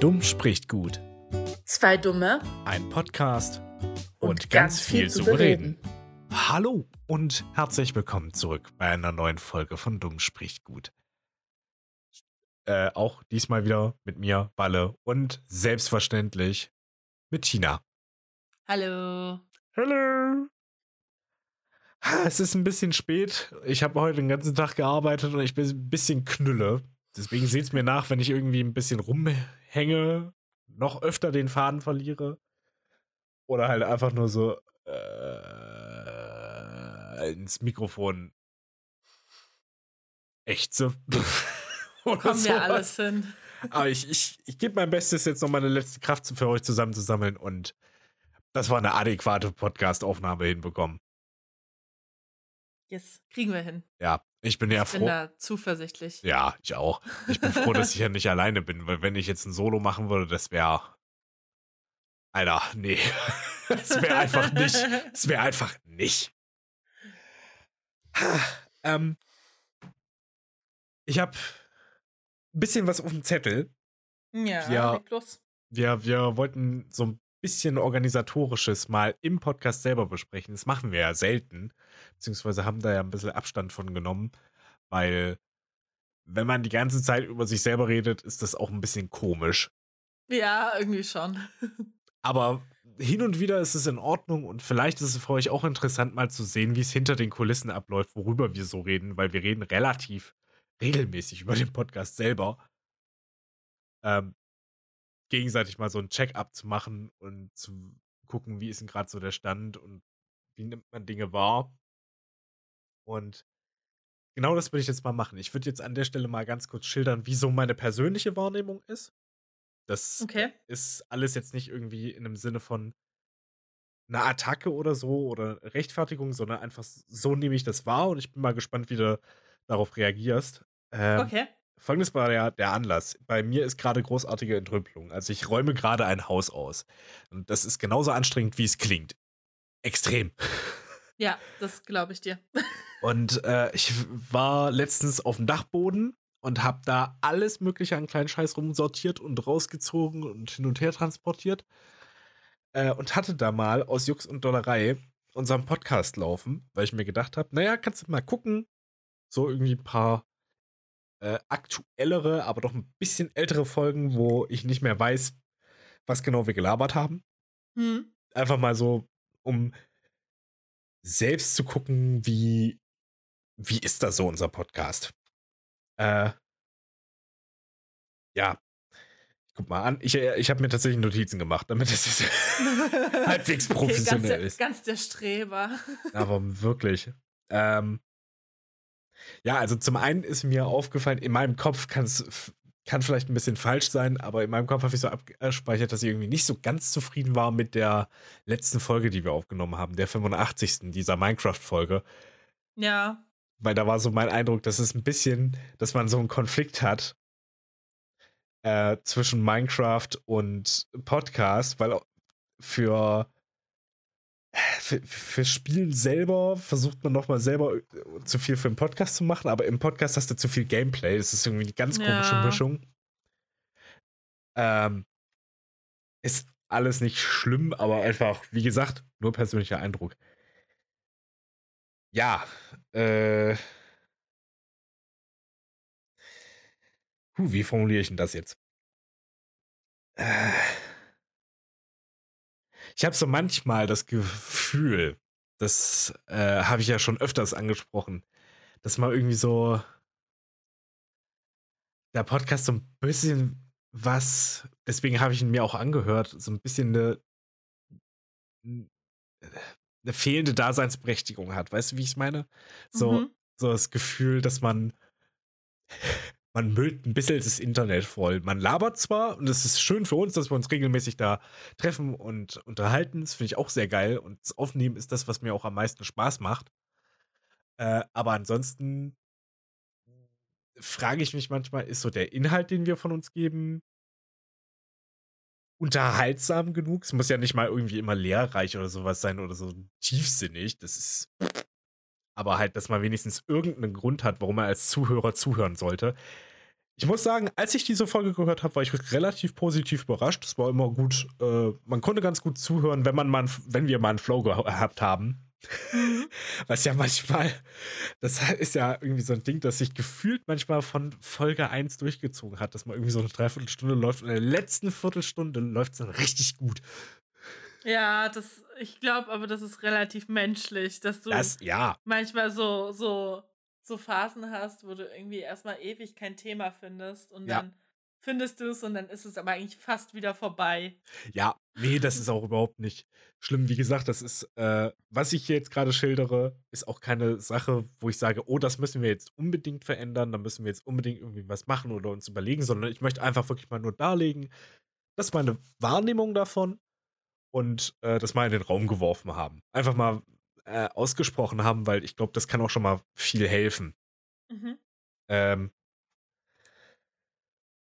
Dumm spricht gut. Zwei Dumme Ein Podcast und, und, ganz, viel, zu bereden. bereden. Hallo und herzlich willkommen zurück bei einer neuen Folge von Dumm spricht gut. Äh, auch diesmal wieder mit mir, Balle und selbstverständlich mit Tina. Hallo. Hallo. Ha, Es ist ein bisschen spät. Ich habe heute den ganzen Tag gearbeitet und ich bin ein bisschen knülle. Deswegen seht es mir nach, wenn ich irgendwie ein bisschen rumhänge, noch öfter den Faden verliere. Oder halt einfach nur so äh, ins Mikrofon ächze. Oder Kommen wir sowas. alles hin. Aber ich, ich, ich gebe mein Bestes, jetzt noch meine letzte Kraft für euch zusammenzusammeln und das war eine adäquate Podcast-Aufnahme hinbekommen. Yes, kriegen wir hin. Ja, ich bin ja Ich bin froh. da zuversichtlich. Ja, ich auch. Ich bin froh, dass ich ja nicht alleine bin, weil wenn ich jetzt ein Solo machen würde, das wäre. Alter, nee. Das wäre einfach nicht. Das wäre einfach nicht. Ähm, ich habe ein bisschen was auf dem Zettel. Ja, Ja. leg los. Wir, wir wollten so ein bisschen organisatorisches mal im Podcast selber besprechen. Das machen wir ja selten, beziehungsweise haben da ja ein bisschen Abstand von genommen, weil wenn man die ganze Zeit über sich selber redet, ist das auch ein bisschen komisch. Ja, irgendwie schon. Aber hin und wieder ist es in Ordnung und vielleicht ist es für euch auch interessant, mal zu sehen, wie es hinter den Kulissen abläuft, worüber wir so reden, weil wir reden relativ regelmäßig über den Podcast selber. Ähm, gegenseitig mal so ein Check-up zu machen und zu gucken, wie ist denn gerade so der Stand und wie nimmt man Dinge wahr. Und genau das würde ich jetzt mal machen. Ich würde jetzt an der Stelle mal ganz kurz schildern, wie so meine persönliche Wahrnehmung ist. Das Okay. ist alles jetzt nicht irgendwie in einem Sinne von einer Attacke oder so oder Rechtfertigung, sondern einfach so nehme ich das wahr und ich bin mal gespannt, wie du darauf reagierst. Ähm, Okay. Folgendes war ja der Anlass. Bei mir ist gerade großartige Entrümpelung. Also ich räume gerade ein Haus aus. Und das ist genauso anstrengend, wie es klingt. Extrem. Ja, das glaube ich dir. Und äh, ich war letztens auf dem Dachboden und habe da alles Mögliche an kleinen Scheiß rumsortiert und rausgezogen und hin und her transportiert. Äh, und hatte da mal aus Jux und Dollerei unseren Podcast laufen, weil ich mir gedacht habe, naja, kannst du mal gucken. So irgendwie ein paar äh, aktuellere, aber doch ein bisschen ältere Folgen, wo ich nicht mehr weiß, was genau wir gelabert haben Hm. einfach mal so, um selbst zu gucken, wie, wie ist das so, unser Podcast? Äh, ja. Guck mal an. Ich, äh, ich habe mir tatsächlich Notizen gemacht, damit es halbwegs professionell okay, ganz der, ist. Ganz der Streber. Aber wirklich. Ähm, ja, also zum einen ist mir aufgefallen, in meinem Kopf kann es kann vielleicht ein bisschen falsch sein, aber in meinem Kopf habe ich so abgespeichert, dass ich irgendwie nicht so ganz zufrieden war mit der letzten Folge, die wir aufgenommen haben, der 85. dieser Minecraft-Folge. Ja. Weil da war so mein Eindruck, dass es ein bisschen, dass man so einen Konflikt hat äh, zwischen Minecraft und Podcast, weil für für, für Spielen selber versucht man nochmal selber äh, zu viel für den Podcast zu machen, aber im Podcast hast du zu viel Gameplay. Das ist irgendwie eine ganz komische Ja. Mischung. Ähm, ist alles nicht schlimm, aber einfach, wie gesagt, nur persönlicher Eindruck. Ja, äh. Puh, wie formuliere ich denn das jetzt? Äh. Ich habe so manchmal das Gefühl, das äh, habe ich ja schon öfters angesprochen, dass mal irgendwie so der Podcast so ein bisschen was, deswegen habe ich ihn mir auch angehört, so ein bisschen eine, eine fehlende Daseinsberechtigung hat. Weißt du, wie ich es meine? So, Mhm. so das Gefühl, dass man man müllt ein bisschen das Internet voll. Man labert zwar und es ist schön für uns, dass wir uns regelmäßig da treffen und unterhalten. Das finde ich auch sehr geil. Und das Aufnehmen ist das, was mir auch am meisten Spaß macht. Äh, aber ansonsten frage ich mich manchmal, ist so der Inhalt, den wir von uns geben, unterhaltsam genug? Es muss ja nicht mal irgendwie immer lehrreich oder sowas sein oder so tiefsinnig. Das ist. Aber halt, dass man wenigstens irgendeinen Grund hat, warum man als Zuhörer zuhören sollte. Ich muss sagen, als ich diese Folge gehört habe, war ich relativ positiv überrascht. Es war immer gut, äh, man konnte ganz gut zuhören, wenn man mal, wenn wir mal einen Flow gehabt haben. Mhm. Was ja manchmal, das ist ja irgendwie so ein Ding, das sich gefühlt manchmal von Folge 1 durchgezogen hat, dass man irgendwie so eine Dreiviertelstunde läuft und in der letzten Viertelstunde läuft es dann richtig gut. Ja, das, ich glaube aber, das ist relativ menschlich, dass du das, ja. manchmal so, so so Phasen hast, wo du irgendwie erstmal ewig kein Thema findest und ja. dann findest du es und dann ist es aber eigentlich fast wieder vorbei. Ja, nee, das ist auch überhaupt nicht schlimm. Wie gesagt, das ist, äh, was ich jetzt gerade schildere, ist auch keine Sache, wo ich sage, oh, das müssen wir jetzt unbedingt verändern, da müssen wir jetzt unbedingt irgendwie was machen oder uns überlegen, sondern ich möchte einfach wirklich mal nur darlegen, das ist meine Wahrnehmung davon und äh, das mal in den Raum geworfen haben. Einfach mal äh, ausgesprochen haben, weil ich glaube, das kann auch schon mal viel helfen. Mhm. Ähm,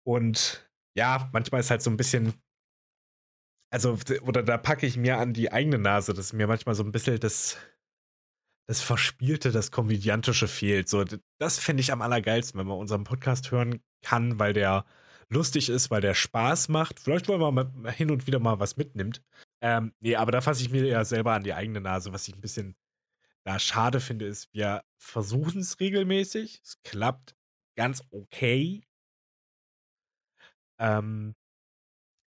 und ja, manchmal ist halt so ein bisschen, also, oder da packe ich mir an die eigene Nase, dass mir manchmal so ein bisschen das, das Verspielte, das Komödiantische fehlt. So, das finde ich am allergeilsten, wenn man unseren Podcast hören kann, weil der lustig ist, weil der Spaß macht. Vielleicht wollen wir mal hin und wieder mal was mitnimmt. Ähm, nee, aber da fasse ich mir ja selber an die eigene Nase, was ich ein bisschen da schade finde, ist, wir versuchen es regelmäßig. Es klappt ganz okay. Ähm,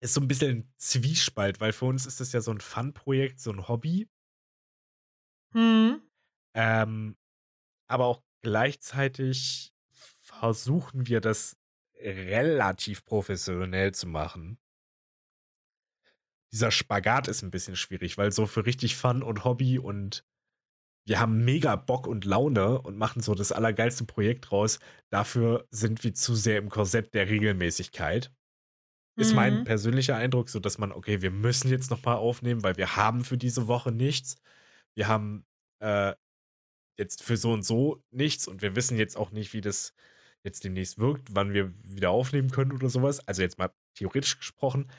ist so ein bisschen ein Zwiespalt, weil für uns ist das ja so ein Fun-Projekt, so ein Hobby. Hm. Ähm, aber auch gleichzeitig versuchen wir das relativ professionell zu machen dieser Spagat ist ein bisschen schwierig, weil so für richtig Fun und Hobby und wir haben mega Bock und Laune und machen so das allergeilste Projekt raus. Dafür sind wir zu sehr im Korsett der Regelmäßigkeit. Ist mhm. mein persönlicher Eindruck, so dass man, okay, wir müssen jetzt noch mal aufnehmen, weil wir haben für diese Woche nichts. Wir haben äh, jetzt für so und so nichts und wir wissen jetzt auch nicht, wie das jetzt demnächst wirkt, wann wir wieder aufnehmen können oder sowas. Also jetzt mal theoretisch gesprochen.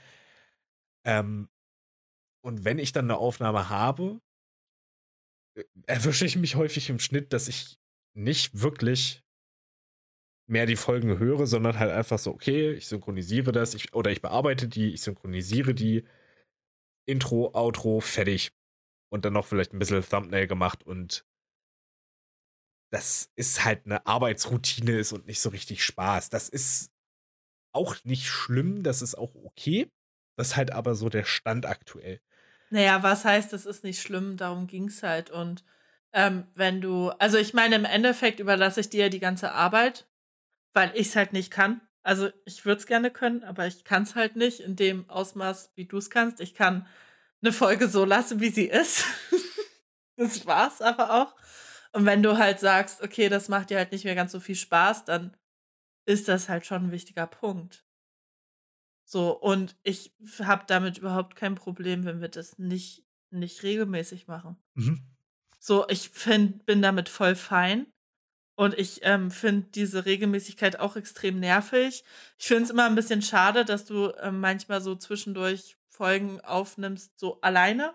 Ähm, und wenn ich dann eine Aufnahme habe, äh, erwische ich mich häufig im Schnitt, dass ich nicht wirklich mehr die Folgen höre, sondern halt einfach so, okay, ich synchronisiere das, ich, oder ich bearbeite die, ich synchronisiere die, Intro, Outro, fertig. Und dann noch vielleicht ein bisschen Thumbnail gemacht und das ist halt eine Arbeitsroutine ist und nicht so richtig Spaß. Das ist auch nicht schlimm, das ist auch okay. Das ist halt aber so der Stand aktuell. Naja, was heißt, das ist nicht schlimm, darum ging es halt. Und ähm, wenn du, also ich meine, im Endeffekt überlasse ich dir die ganze Arbeit, weil ich es halt nicht kann. Also ich würde es gerne können, aber ich kann es halt nicht in dem Ausmaß, wie du es kannst. Ich kann eine Folge so lassen, wie sie ist. das war's aber auch. Und wenn du halt sagst, okay, das macht dir halt nicht mehr ganz so viel Spaß, dann ist das halt schon ein wichtiger Punkt. So, und ich habe damit überhaupt kein Problem, wenn wir das nicht, nicht regelmäßig machen. Mhm. So, ich find, bin damit voll fein. Und ich ähm, finde diese Regelmäßigkeit auch extrem nervig. Ich finde es immer ein bisschen schade, dass du ähm, manchmal so zwischendurch Folgen aufnimmst, so alleine.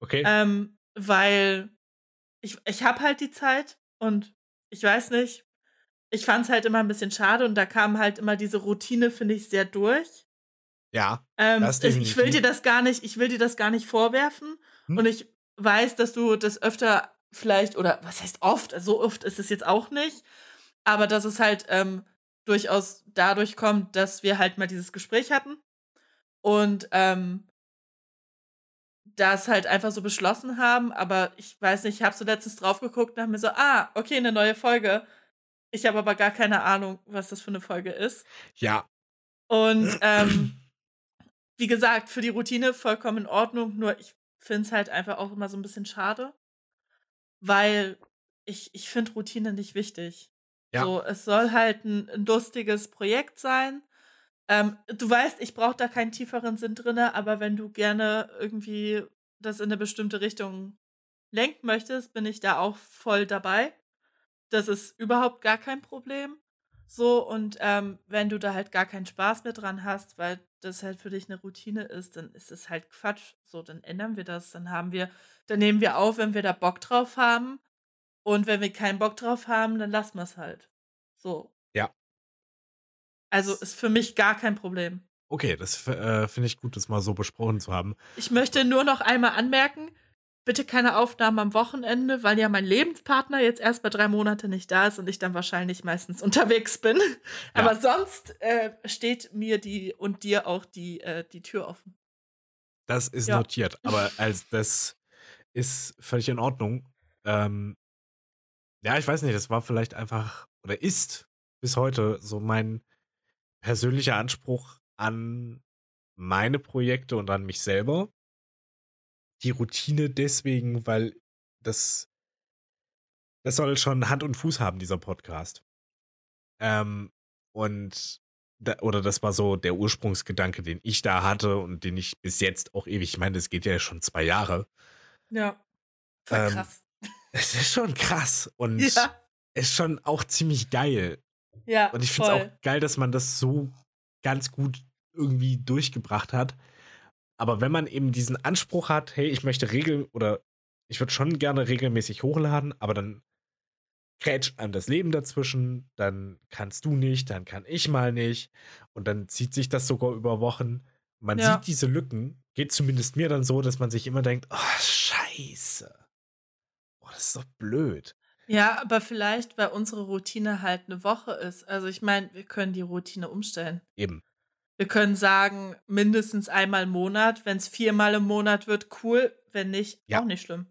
Okay. Ähm, weil ich, ich habe halt die Zeit und ich weiß nicht, ich fand es halt immer ein bisschen schade und da kam halt immer diese Routine, finde ich, sehr durch. Ja. Ähm, ich will dir das gar nicht, ich will dir das gar nicht vorwerfen. Hm. Und ich weiß, dass du das öfter vielleicht, oder was heißt oft, so oft ist es jetzt auch nicht, aber dass es halt ähm, durchaus dadurch kommt, dass wir halt mal dieses Gespräch hatten und ähm, das halt einfach so beschlossen haben, aber ich weiß nicht, ich habe so letztens drauf geguckt und habe mir so, ah, okay, eine neue Folge. Ich habe aber gar keine Ahnung, was das für eine Folge ist. Ja. Und ähm, wie gesagt, für die Routine vollkommen in Ordnung, nur ich finde es halt einfach auch immer so ein bisschen schade, weil ich, ich finde Routine nicht wichtig. Ja. So, es soll halt ein, ein lustiges Projekt sein. Ähm, du weißt, ich brauche da keinen tieferen Sinn drin, aber wenn du gerne irgendwie das in eine bestimmte Richtung lenken möchtest, bin ich da auch voll dabei. Das ist überhaupt gar kein Problem. So, und ähm, wenn du da halt gar keinen Spaß mehr dran hast, weil das halt für dich eine Routine ist, dann ist es halt Quatsch. So, dann ändern wir das. Dann haben wir, dann nehmen wir auf, wenn wir da Bock drauf haben. Und wenn wir keinen Bock drauf haben, dann lassen wir es halt. So. Ja. Also ist für mich gar kein Problem. Okay, das äh, finde ich gut, das mal so besprochen zu haben. Ich möchte nur noch einmal anmerken, bitte keine Aufnahmen am Wochenende, weil ja mein Lebenspartner jetzt erst bei drei Monate nicht da ist und ich dann wahrscheinlich meistens unterwegs bin. Ja. Aber sonst äh, steht mir die und dir auch die, äh, die Tür offen. Das ist ja. notiert, aber als das ist völlig in Ordnung. Ähm, ja, ich weiß nicht, das war vielleicht einfach oder ist bis heute so mein persönlicher Anspruch an meine Projekte und an mich selber. Die Routine deswegen, weil das, das soll schon Hand und Fuß haben, dieser Podcast. Ähm, und da, oder das war so der Ursprungsgedanke, den ich da hatte und den ich bis jetzt auch ewig, ich meine, es geht ja schon zwei Jahre. Ja. Voll ähm, krass. Es ist schon krass und ja. ist schon auch ziemlich geil. Ja. Und ich finde es auch geil, dass man das so ganz gut irgendwie durchgebracht hat. Aber wenn man eben diesen Anspruch hat, hey, ich möchte regeln oder ich würde schon gerne regelmäßig hochladen, aber dann krätscht einem das Leben dazwischen, dann kannst du nicht, dann kann ich mal nicht und dann zieht sich das sogar über Wochen. Man ja. sieht diese Lücken, geht zumindest mir dann so, dass man sich immer denkt, oh, scheiße. Oh, das ist doch blöd. Ja, aber vielleicht, weil unsere Routine halt eine Woche ist. Also ich meine, wir können die Routine umstellen. Eben. Wir können sagen, mindestens einmal im Monat. Wenn es viermal im Monat wird, cool. Wenn nicht, ja. auch nicht schlimm.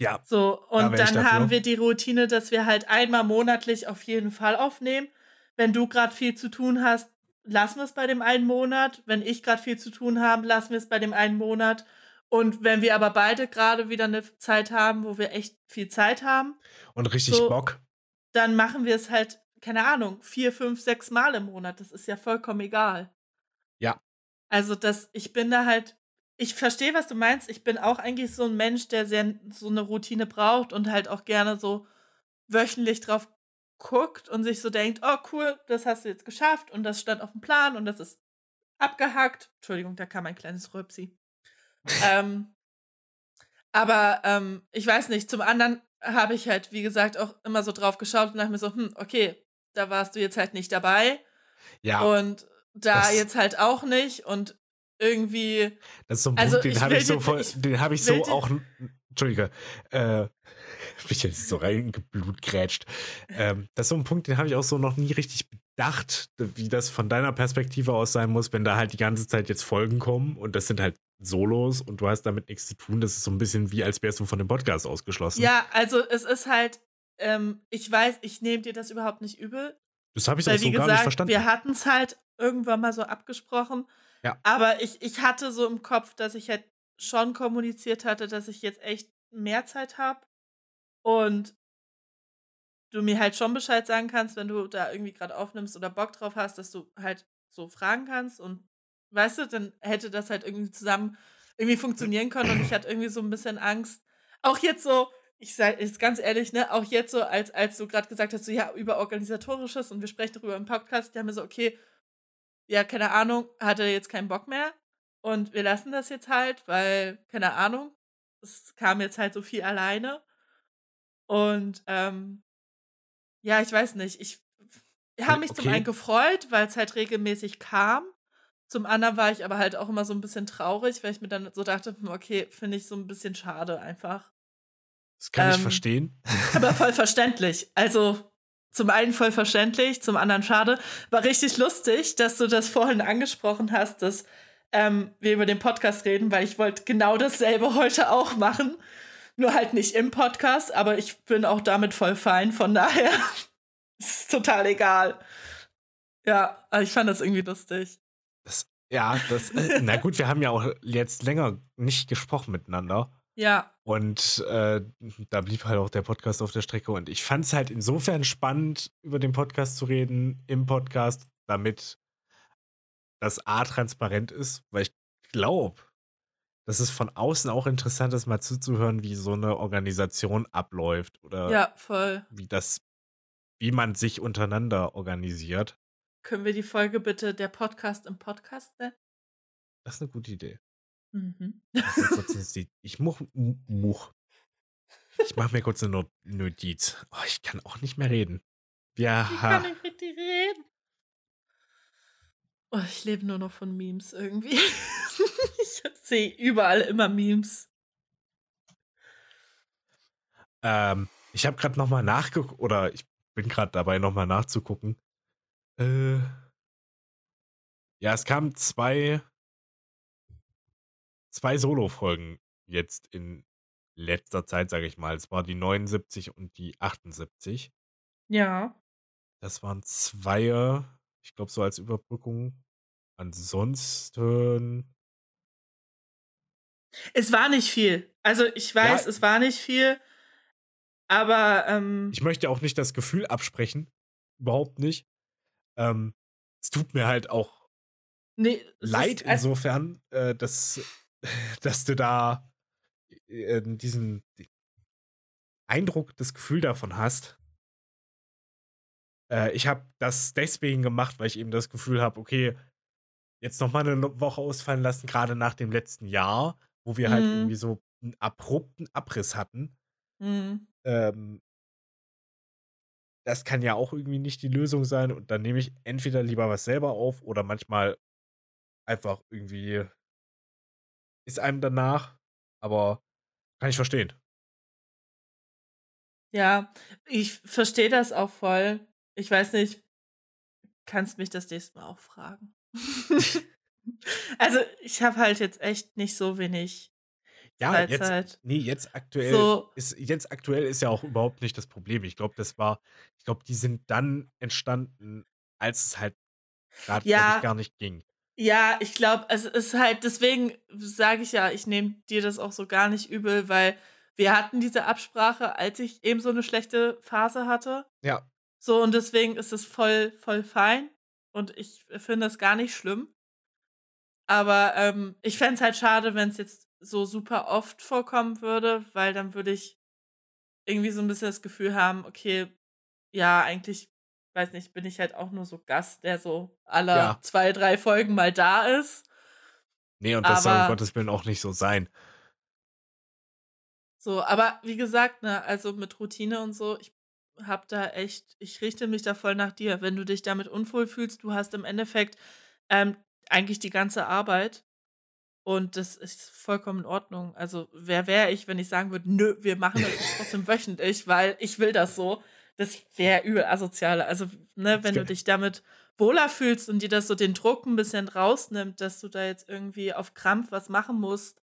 Ja. So, und da dann haben wir die Routine, dass wir halt einmal monatlich auf jeden Fall aufnehmen. Wenn du gerade viel zu tun hast, lassen wir es bei dem einen Monat. Wenn ich gerade viel zu tun habe, lassen wir es bei dem einen Monat. Und wenn wir aber beide gerade wieder eine Zeit haben, wo wir echt viel Zeit haben. Und richtig so, Bock. Dann machen wir es halt, keine Ahnung, vier, fünf, sechs Mal im Monat. Das ist ja vollkommen egal. Also, das, ich bin da halt, ich verstehe, was du meinst. Ich bin auch eigentlich so ein Mensch, der sehr so eine Routine braucht und halt auch gerne so wöchentlich drauf guckt und sich so denkt, oh cool, das hast du jetzt geschafft und das stand auf dem Plan und das ist abgehackt. Entschuldigung, da kam ein kleines Röpsi. ähm, aber ähm, ich weiß nicht, zum anderen habe ich halt, wie gesagt, auch immer so drauf geschaut und dachte mir so, hm, okay, da warst du jetzt halt nicht dabei. Ja. Und da das, jetzt halt auch nicht und irgendwie. Das ist so ein Punkt, also den habe ich so, voll, den habe ich so auch, Entschuldige, äh, mich jetzt so reingeblutgrätscht. Ähm, das ist so ein Punkt, den habe ich auch so noch nie richtig bedacht, wie das von deiner Perspektive aus sein muss, wenn da halt die ganze Zeit jetzt Folgen kommen und das sind halt Solos und du hast damit nichts zu tun. Das ist so ein bisschen wie, als wärst du von dem Podcast ausgeschlossen. Ja, also es ist halt, ähm, ich weiß, ich nehme dir das überhaupt nicht übel. Das habe ich auch so gesagt, gar nicht verstanden. Wir hatten es halt irgendwann mal so abgesprochen. Ja. Aber ich, ich hatte so im Kopf, dass ich halt schon kommuniziert hatte, dass ich jetzt echt mehr Zeit habe. Und du mir halt schon Bescheid sagen kannst, wenn du da irgendwie gerade aufnimmst oder Bock drauf hast, dass du halt so fragen kannst. Und weißt du, dann hätte das halt irgendwie zusammen irgendwie funktionieren können. Und ich hatte irgendwie so ein bisschen Angst. Auch jetzt so, ich sage jetzt ganz ehrlich, ne, auch jetzt so, als, als du gerade gesagt hast, so ja, über Organisatorisches und wir sprechen darüber im Podcast, die haben mir so, okay, ja, keine Ahnung, hatte jetzt keinen Bock mehr. Und wir lassen das jetzt halt, weil, keine Ahnung, es kam jetzt halt so viel alleine. Und ähm, ja, ich weiß nicht. Ich habe mich okay. zum einen gefreut, weil es halt regelmäßig kam. Zum anderen war ich aber halt auch immer so ein bisschen traurig, weil ich mir dann so dachte, hm, okay, finde ich so ein bisschen schade einfach. Das kann ähm, ich verstehen. Aber voll verständlich. Also zum einen voll verständlich, zum anderen schade. War richtig lustig, dass du das vorhin angesprochen hast, dass ähm, wir über den Podcast reden, weil ich wollte genau dasselbe heute auch machen. Nur halt nicht im Podcast, aber ich bin auch damit voll fein. Von daher ist total egal. Ja, aber ich fand das irgendwie lustig. Das, ja, das, äh, na gut, wir haben ja auch jetzt länger nicht gesprochen miteinander. Ja. Und äh, da blieb halt auch der Podcast auf der Strecke. Und ich fand es halt insofern spannend, über den Podcast zu reden, im Podcast, damit das A transparent ist, weil ich glaube, dass es von außen auch interessant ist, mal zuzuhören, wie so eine Organisation abläuft oder ja, voll. wie das, wie man sich untereinander organisiert. Können wir die Folge bitte der Podcast im Podcast nennen? Das ist eine gute Idee. Mhm. Ich much, much. Ich mache mir kurz eine Notiz. Oh, ich kann auch nicht mehr reden. Wir ich kann nicht richtig reden. Oh, ich lebe nur noch von Memes irgendwie. ich sehe überall immer Memes. Ähm, ich habe gerade noch mal nachgeguckt, oder ich bin gerade dabei, noch mal nachzugucken. Äh, ja, es kamen zwei, zwei Solo-Folgen jetzt in letzter Zeit, sage ich mal. Es war die 79 und die 78. Ja. Das waren zwei, ich glaube, so als Überbrückung. Ansonsten. Es war nicht viel. Also ich weiß, ja, es war nicht viel. Aber ähm, ich möchte auch nicht das Gefühl absprechen. Überhaupt nicht. Ähm, es tut mir halt auch nee, leid insofern, äh, dass, dass du da äh, diesen Eindruck, das Gefühl davon hast. Äh, ich habe das deswegen gemacht, weil ich eben das Gefühl habe, okay, jetzt noch mal eine Woche ausfallen lassen, gerade nach dem letzten Jahr, wo wir halt mhm. halt irgendwie so einen abrupten Abriss hatten. Mhm. Ähm, das kann ja auch irgendwie nicht die Lösung sein. Und dann nehme ich entweder lieber was selber auf oder manchmal einfach irgendwie ist einem danach. Aber kann ich verstehen. Ja, ich verstehe das auch voll. Ich weiß nicht, kannst mich das nächste Mal auch fragen. also, ich habe halt jetzt echt nicht so wenig ja, Freizeit. Jetzt, nee, jetzt aktuell so. ist jetzt aktuell ist ja auch überhaupt nicht das Problem. Ich glaube, das war, ich glaube, die sind dann entstanden, als es halt gerade ja, gar nicht ging. Ja, ich glaube, es ist halt, deswegen sage ich ja, ich nehme dir das auch so gar nicht übel, weil wir hatten diese Absprache, als ich eben so eine schlechte Phase hatte. Ja. So, und deswegen ist es voll, voll fein. Und ich finde das gar nicht schlimm. Aber ähm, ich fände es halt schade, wenn es jetzt so super oft vorkommen würde, weil dann würde ich irgendwie so ein bisschen das Gefühl haben, okay, ja, eigentlich, weiß nicht, bin ich halt auch nur so Gast, der so alle ja. zwei, drei Folgen mal da ist. Nee, und das aber, soll um Gottes Willen auch nicht so sein. So, aber wie gesagt, ne, also mit Routine und so, ich hab da echt, ich richte mich da voll nach dir. Wenn du dich damit unwohl fühlst, du hast im Endeffekt ähm, eigentlich die ganze Arbeit und das ist vollkommen in Ordnung. Also, wer wäre ich, wenn ich sagen würde, nö, wir machen das trotzdem wöchentlich, weil ich will das so. Das wäre übel asozial. Also, ne, wenn du dich damit wohler fühlst und dir das so den Druck ein bisschen rausnimmt, dass du da jetzt irgendwie auf Krampf was machen musst,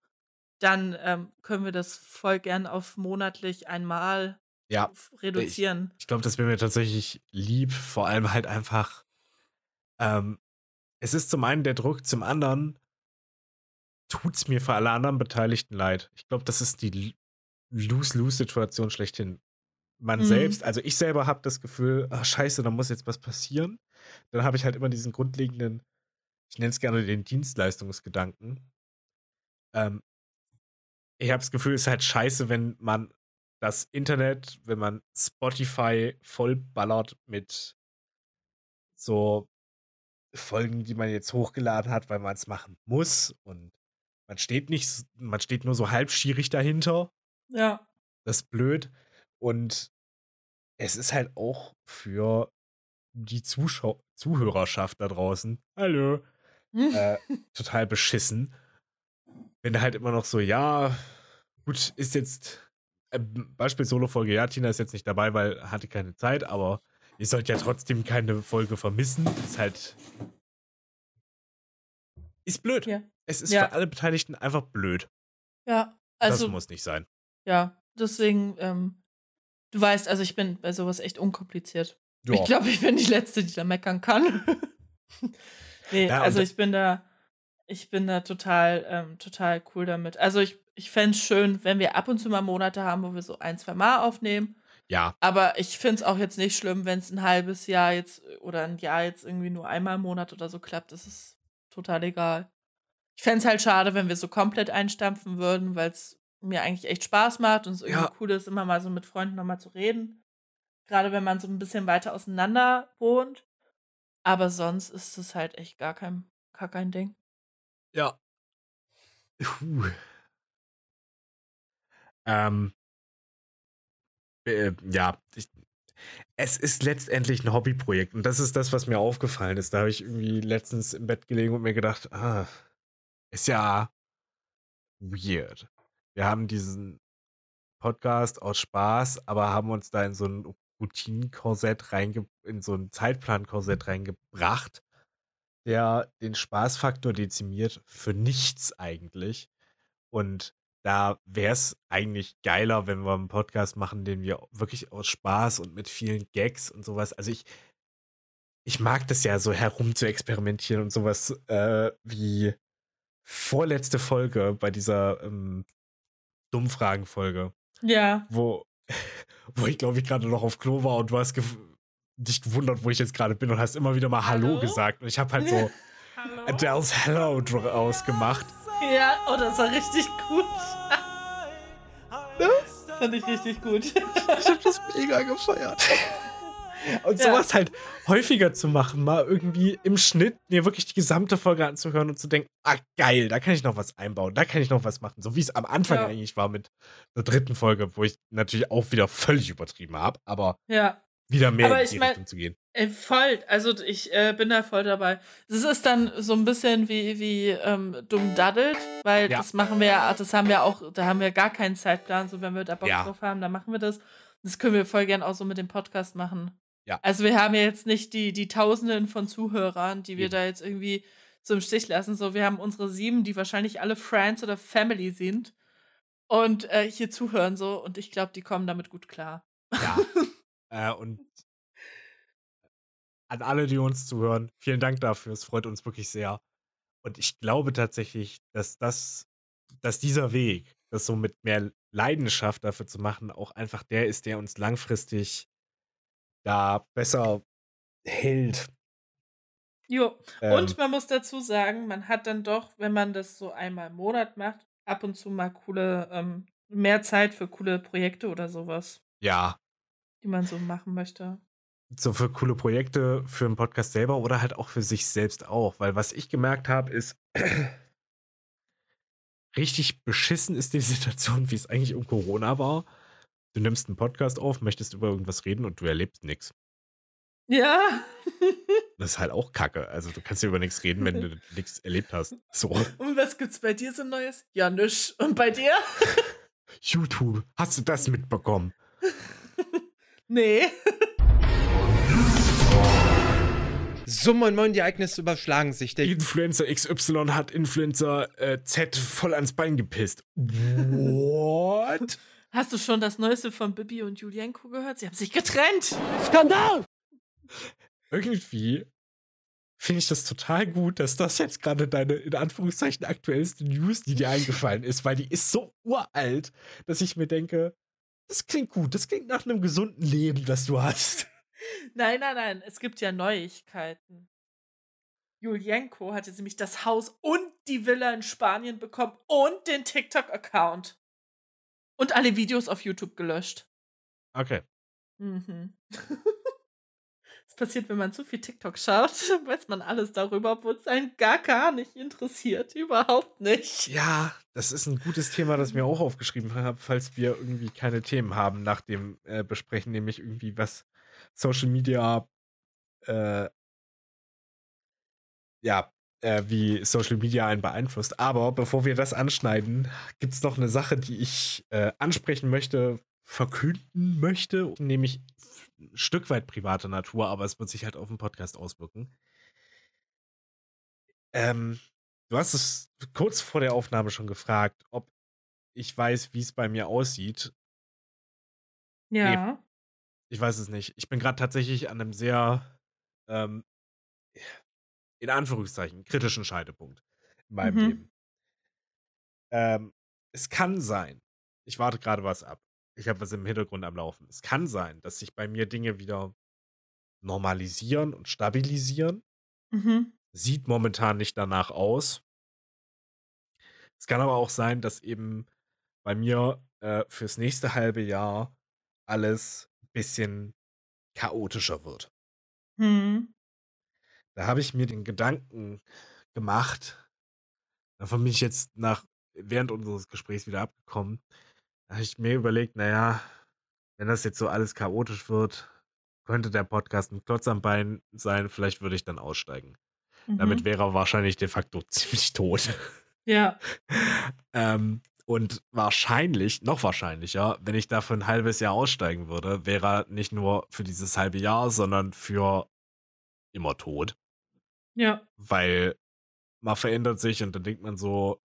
dann ähm, können wir das voll gern auf monatlich einmal ja, reduzieren. Ich, ich glaube, das wäre mir tatsächlich lieb, vor allem halt einfach. Ähm, es ist zum einen der Druck, zum anderen tut es mir für alle anderen Beteiligten leid. Ich glaube, das ist die Lose-Lose-Situation schlechthin. Man mhm. selbst, also ich selber habe das Gefühl, ach scheiße, da muss jetzt was passieren. Dann habe ich halt immer diesen grundlegenden, ich nenne es gerne den Dienstleistungsgedanken. Ähm, ich habe das Gefühl, es ist halt scheiße, wenn man das Internet, wenn man Spotify vollballert mit so Folgen, die man jetzt hochgeladen hat, weil man es machen muss und man steht nicht, man steht nur so halbschierig dahinter. Ja. Das ist blöd. Und es ist halt auch für die Zuschau Zuhörerschaft da draußen, hallo, äh, total beschissen. Wenn halt immer noch so, ja, gut, ist jetzt äh, Beispiel Solo-Folge, ja, Tina ist jetzt nicht dabei, weil hatte keine Zeit, aber ihr sollt ja trotzdem keine Folge vermissen. Ist halt. Ist blöd. Ja. Es ist ja. für alle Beteiligten einfach blöd. Ja, also. Das muss nicht sein. Ja, deswegen, ähm, du weißt, also ich bin bei sowas echt unkompliziert. Ja. Ich glaube, ich bin die Letzte, die da meckern kann. nee, ja, also ich bin da, ich bin da total, ähm, total cool damit. Also ich, ich fände es schön, wenn wir ab und zu mal Monate haben, wo wir so ein, zwei Mal aufnehmen. Ja. Aber ich finde es auch jetzt nicht schlimm, wenn es ein halbes Jahr jetzt oder ein Jahr jetzt irgendwie nur einmal im Monat oder so klappt. Das ist total egal. Ich fände es halt schade, wenn wir so komplett einstampfen würden, weil es mir eigentlich echt Spaß macht und es irgendwie ja. cool ist, immer mal so mit Freunden nochmal zu reden. Gerade wenn man so ein bisschen weiter auseinander wohnt. Aber sonst ist es halt echt gar kein, gar kein Ding. Ja. Puh. Ähm. Äh, ja, ich, es ist letztendlich ein Hobbyprojekt. Und das ist das, was mir aufgefallen ist. Da habe ich irgendwie letztens im Bett gelegen und mir gedacht, ah, ist ja weird. Wir haben diesen Podcast aus Spaß, aber haben uns da in so ein Routinenkorsett reinge in so ein Zeitplankorsett reingebracht, der den Spaßfaktor dezimiert für nichts eigentlich. Und da wäre es eigentlich geiler, wenn wir einen Podcast machen, den wir wirklich aus Spaß und mit vielen Gags und sowas. Also ich, ich mag das ja so herum zu experimentieren und sowas äh, wie vorletzte Folge bei dieser ähm, Dummfragen-Folge. Ja. Wo, wo ich glaube ich gerade noch auf Klo war und du hast dich gewundert, wo ich jetzt gerade bin und hast immer wieder mal Hallo, Hallo? gesagt. Und ich habe halt so Adele's Hello draus gemacht. Ja, oh, das war richtig gut. Das fand ich richtig gut. Ich hab das mega gefeiert. Und sowas ja. halt häufiger zu machen, mal irgendwie im Schnitt mir wirklich die gesamte Folge anzuhören und zu denken, ah geil, da kann ich noch was einbauen, da kann ich noch was machen. So wie es am Anfang ja. eigentlich war mit der dritten Folge, wo ich natürlich auch wieder völlig übertrieben habe, aber ja. wieder mehr aber in die mein, Richtung zu gehen. Ey, voll, also ich äh, bin da voll dabei. Es ist dann so ein bisschen wie, wie ähm, dumm daddelt, weil ja. das machen wir ja, das haben wir auch, da haben wir gar keinen Zeitplan, so wenn wir da Bock drauf haben, dann machen wir das. Das können wir voll gern auch so mit dem Podcast machen. Ja. Also wir haben ja jetzt nicht die, die Tausenden von Zuhörern, die wir Eben. da jetzt irgendwie im Stich lassen. So, wir haben unsere sieben, die wahrscheinlich alle Friends oder Family sind und äh, hier zuhören so. Und ich glaube, die kommen damit gut klar. Ja. äh, und an alle, die uns zuhören, vielen Dank dafür. Es freut uns wirklich sehr. Und ich glaube tatsächlich, dass das, dass dieser Weg, das so mit mehr Leidenschaft dafür zu machen, auch einfach der ist, der uns langfristig da besser hält. Jo. Ähm, und man muss dazu sagen, man hat dann doch, wenn man das so einmal im Monat macht, ab und zu mal coole, ähm, mehr Zeit für coole Projekte oder sowas. Ja. Die man so machen möchte. So für coole Projekte, für einen Podcast selber oder halt auch für sich selbst auch. Weil was ich gemerkt habe, ist, richtig beschissen ist die Situation, wie es eigentlich um Corona war du nimmst einen Podcast auf, möchtest über irgendwas reden und du erlebst nichts. Ja. das ist halt auch Kacke. Also du kannst ja über nichts reden, wenn du nichts erlebt hast. So. Und was gibt's bei dir so Neues? Ja, nisch. Und bei dir? YouTube. Hast du das mitbekommen? nee. So, moin moin, die Ereignisse überschlagen sich. Der Influencer XY hat Influencer äh, Z voll ans Bein gepisst. What? Hast du schon das Neueste von Bibi und Julienko gehört? Sie haben sich getrennt. Skandal! Irgendwie finde ich das total gut, dass das jetzt gerade deine, in Anführungszeichen, aktuellste News, die dir eingefallen ist, weil die ist so uralt, dass ich mir denke, das klingt gut, das klingt nach einem gesunden Leben, das du hast. Nein, nein, nein, es gibt ja Neuigkeiten. Julienko hat jetzt nämlich das Haus und die Villa in Spanien bekommen und den TikTok-Account. Und alle Videos auf YouTube gelöscht. Okay. Mhm. Das passiert, wenn man zu viel TikTok schaut, weiß man alles darüber, obwohl es einen gar, gar nicht interessiert. Überhaupt nicht. Ja, das ist ein gutes Thema, das ich mir auch aufgeschrieben habe, falls wir irgendwie keine Themen haben nach dem äh, Besprechen, nämlich irgendwie was Social Media, äh, ja, äh, wie Social Media einen beeinflusst. Aber bevor wir das anschneiden, gibt es noch eine Sache, die ich äh, ansprechen möchte, verkünden möchte, nämlich ein Stück weit privater Natur, aber es wird sich halt auf den Podcast auswirken. Ähm, du hast es kurz vor der Aufnahme schon gefragt, ob ich weiß, wie es bei mir aussieht. Ja. Nee, ich weiß es nicht. Ich bin gerade tatsächlich an einem sehr ähm, in Anführungszeichen, kritischen Scheidepunkt in meinem mhm. Leben. Ähm, es kann sein, ich warte gerade was ab. Ich habe was im Hintergrund am Laufen. Es kann sein, dass sich bei mir Dinge wieder normalisieren und stabilisieren. Mhm. Sieht momentan nicht danach aus. Es kann aber auch sein, dass eben bei mir äh, fürs nächste halbe Jahr alles ein bisschen chaotischer wird. Mhm. Da habe ich mir den Gedanken gemacht, davon bin ich jetzt nach während unseres Gesprächs wieder abgekommen, da habe ich mir überlegt, naja, wenn das jetzt so alles chaotisch wird, könnte der Podcast ein Klotz am Bein sein, vielleicht würde ich dann aussteigen. Mhm. Damit wäre er wahrscheinlich de facto ziemlich tot. Ja. ähm, und wahrscheinlich, noch wahrscheinlicher, wenn ich da für ein halbes Jahr aussteigen würde, wäre er nicht nur für dieses halbe Jahr, sondern für immer tot. Ja. Weil man verändert sich und dann denkt man so,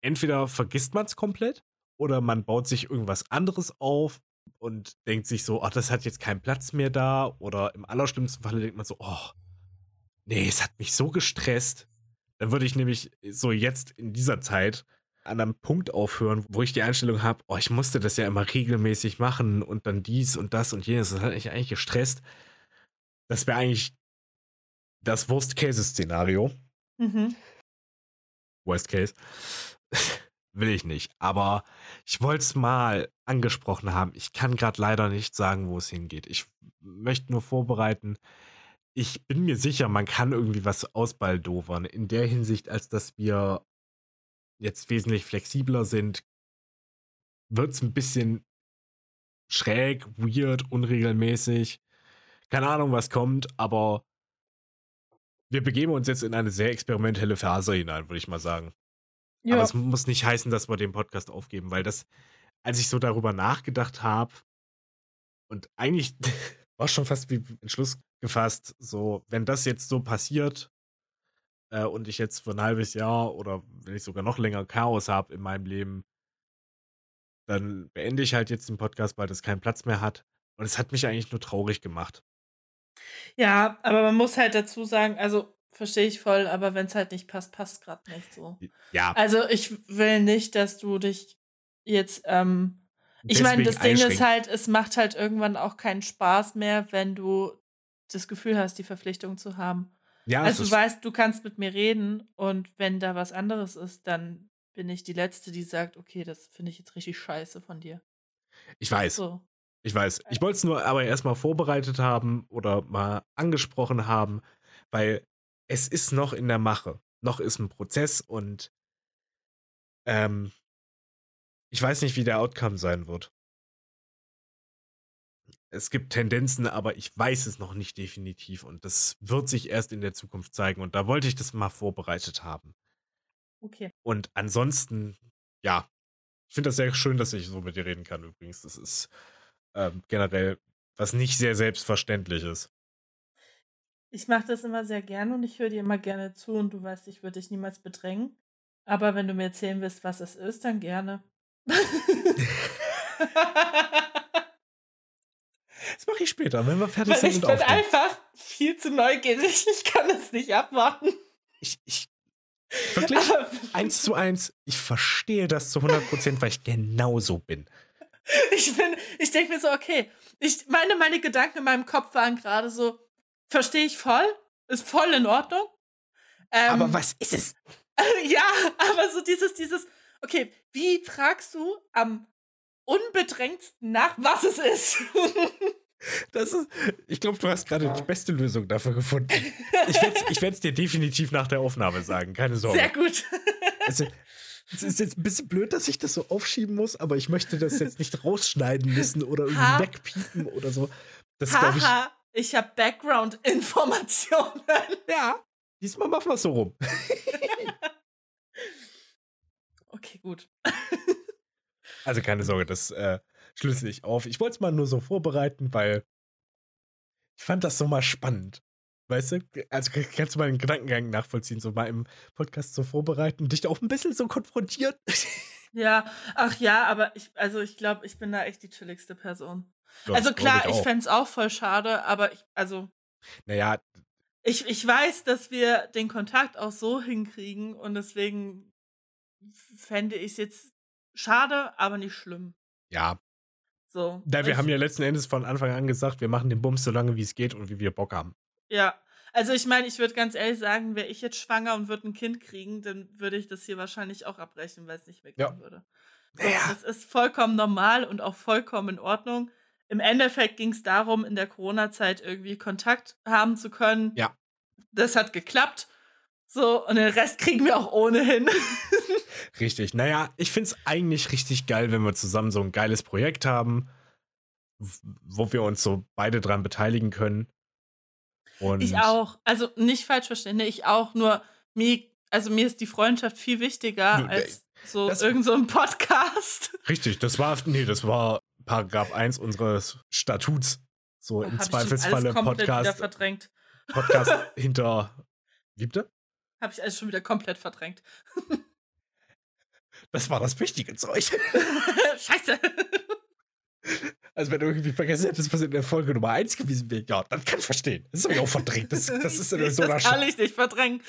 entweder vergisst man es komplett oder man baut sich irgendwas anderes auf und denkt sich so, ach, das hat jetzt keinen Platz mehr da. Oder im allerschlimmsten Falle denkt man so, oh, nee, es hat mich so gestresst. Dann würde ich nämlich so jetzt in dieser Zeit an einem Punkt aufhören, wo ich die Einstellung habe, oh, ich musste das ja immer regelmäßig machen und dann dies und das und jenes. Das hat mich eigentlich gestresst. Das wäre eigentlich das Worst-Case-Szenario. Mhm. Worst Case. Will ich nicht. Aber ich wollte es mal angesprochen haben. Ich kann gerade leider nicht sagen, wo es hingeht. Ich möchte nur vorbereiten. Ich bin mir sicher, man kann irgendwie was ausbaldovern. In der Hinsicht, als dass wir jetzt wesentlich flexibler sind, wird es ein bisschen schräg, weird, unregelmäßig. Keine Ahnung, was kommt, aber wir begeben uns jetzt in eine sehr experimentelle Phase hinein, würde ich mal sagen. Ja. Aber es muss nicht heißen, dass wir den Podcast aufgeben, weil das, als ich so darüber nachgedacht habe und eigentlich war schon fast wie Entschluss gefasst, so, wenn das jetzt so passiert äh, und ich jetzt für ein halbes Jahr oder wenn ich sogar noch länger Chaos habe in meinem Leben, dann beende ich halt jetzt den Podcast, weil das keinen Platz mehr hat. Und es hat mich eigentlich nur traurig gemacht. Ja, aber man muss halt dazu sagen, also verstehe ich voll, aber wenn es halt nicht passt, passt gerade nicht so. Ja, Also ich will nicht, dass du dich jetzt, ähm, ich meine, das Ding ist halt, es macht halt irgendwann auch keinen Spaß mehr, wenn du das Gefühl hast, die Verpflichtung zu haben. ja, Also du weißt, du kannst mit mir reden und wenn da was anderes ist, dann bin ich die Letzte, die sagt, okay, das finde ich jetzt richtig scheiße von dir. ich weiß. So. Ich weiß. Ich wollte es nur aber erstmal vorbereitet haben oder mal angesprochen haben, weil es ist noch in der Mache. Noch ist ein Prozess und ähm, ich weiß nicht, wie der Outcome sein wird. Es gibt Tendenzen, aber ich weiß es noch nicht definitiv und das wird sich erst in der Zukunft zeigen und da wollte ich das mal vorbereitet haben. Okay. Und ansonsten, ja, ich finde das sehr schön, dass ich so mit dir reden kann übrigens. Das ist ähm, generell was nicht sehr selbstverständliches. Ich mache das immer sehr gerne und ich höre dir immer gerne zu und du weißt, ich würde dich niemals bedrängen. Aber wenn du mir erzählen willst, was es ist, dann gerne. Das mache ich später, wenn wir fertig Weil sind ich und bin aufnehmen. einfach viel zu neugierig. Ich kann es nicht abwarten. Ich, ich, wirklich, eins zu eins, ich verstehe das zu 100 Prozent, weil ich genauso bin. Ich bin, ich denke mir so, okay, ich meine, meine Gedanken in meinem Kopf waren gerade so, verstehe ich voll, ist voll in Ordnung. Ähm, Aber was ist es? ja, aber so dieses, dieses, okay, wie fragst du am unbedrängtsten nach, was es ist? Das ist, ich glaube, du hast gerade die beste Lösung dafür gefunden. Ich werde es dir definitiv nach der Aufnahme sagen, keine Sorge. Sehr gut. Also, es ist jetzt ein bisschen blöd, dass ich das so aufschieben muss, aber ich möchte das jetzt nicht rausschneiden müssen oder irgendwie wegpiepen oder so. Das glaube ich, ich habe Background-Informationen. ja. Diesmal machen wir es so rum. Okay, gut. Also keine Sorge, das äh, schlüssel ich auf. Ich wollte es mal nur so vorbereiten, weil ich fand das so mal spannend. Weißt du, also kannst du meinen Gedankengang nachvollziehen, so mal im Podcast so vorbereiten, dich auch ein bisschen so konfrontieren. Ja, ach ja, aber ich, also ich glaube, ich bin da echt die chilligste Person. Also das glaub klar, ich, auch. fänd's auch voll schade, aber ich, also Naja, ich, ich weiß, dass wir den Kontakt auch so hinkriegen und deswegen fände ich es jetzt schade, aber nicht schlimm. ja. So. Da wir ich, haben ja letzten Endes von Anfang an gesagt, wir machen den Bums so lange, wie es geht und wie wir Bock haben. Ja. Also ich meine, ich würde ganz ehrlich sagen, wäre ich jetzt schwanger und würde ein Kind kriegen, dann würde ich das hier wahrscheinlich auch abbrechen, weil es nicht weggehen Ja. würde. So, Naja. Das ist vollkommen normal und auch vollkommen in Ordnung. Im Endeffekt ging es darum, in der Corona-Zeit irgendwie Kontakt haben zu können. Ja. Das hat geklappt. So, und den Rest kriegen wir auch ohnehin. Richtig. Naja, ich finde es eigentlich richtig geil, wenn wir zusammen so ein geiles Projekt haben. wo wir uns so beide dran beteiligen können. Und ich auch. Also nicht falsch verstehen, ne? ich auch. Nur mir, also mir ist die Freundschaft viel wichtiger du, als so irgend so ein Podcast. Richtig, das war, nee, das war Paragraph 1 unseres Statuts. So im Zweifelsfalle Podcast. verdrängt. Podcast hinter. Wie bitte? Habe ich alles schon wieder komplett verdrängt. Das war das wichtige Zeug. Scheiße. Also, wenn du irgendwie vergessen hättest, was in der Folge Nummer 1 gewesen wäre, ja, dann kann ich verstehen. Das habe ich auch verdrängt. Das, das ist in so einer Das kann ich nicht verdrängen.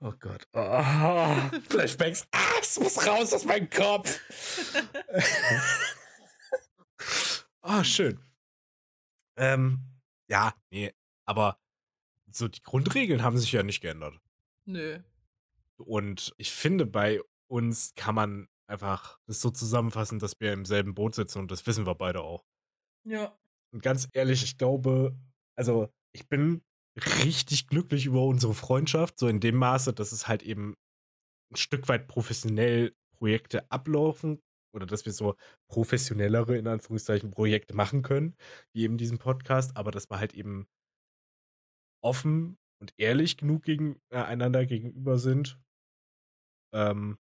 Oh Gott. Oh, Flashbacks. Ah, es muss raus aus meinem Kopf. oh, schön. Ähm, ja, nee, aber so die Grundregeln haben sich ja nicht geändert. Nö. Und ich finde, bei uns kann man einfach das so zusammenfassen, dass wir im selben Boot sitzen und das wissen wir beide auch. Ja. Und ganz ehrlich, ich glaube, also ich bin richtig glücklich über unsere Freundschaft, so in dem Maße, dass es halt eben ein Stück weit professionell Projekte ablaufen oder dass wir so professionellere, in Anführungszeichen, Projekte machen können, wie eben diesen Podcast, aber dass wir halt eben offen und ehrlich genug gegen, äh, einander gegenüber sind, ähm,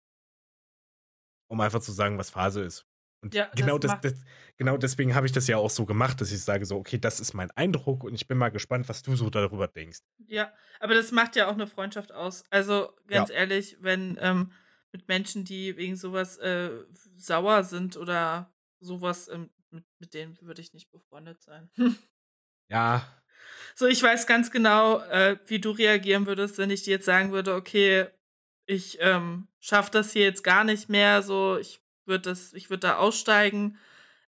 um einfach zu sagen, was Phase ist. Und ja, genau, das, das, genau deswegen habe ich das ja auch so gemacht, dass ich sage so, okay, das ist mein Eindruck und ich bin mal gespannt, was du so darüber denkst. Ja, aber das macht ja auch eine Freundschaft aus. Also ganz ja. ehrlich, wenn ähm, mit Menschen, die wegen sowas äh, sauer sind oder sowas, ähm, mit, mit denen würde ich nicht befreundet sein. ja. So, ich weiß ganz genau, äh, wie du reagieren würdest, wenn ich dir jetzt sagen würde, okay, ich ähm, schaffe das hier jetzt gar nicht mehr, so, ich würde das, ich würde da aussteigen.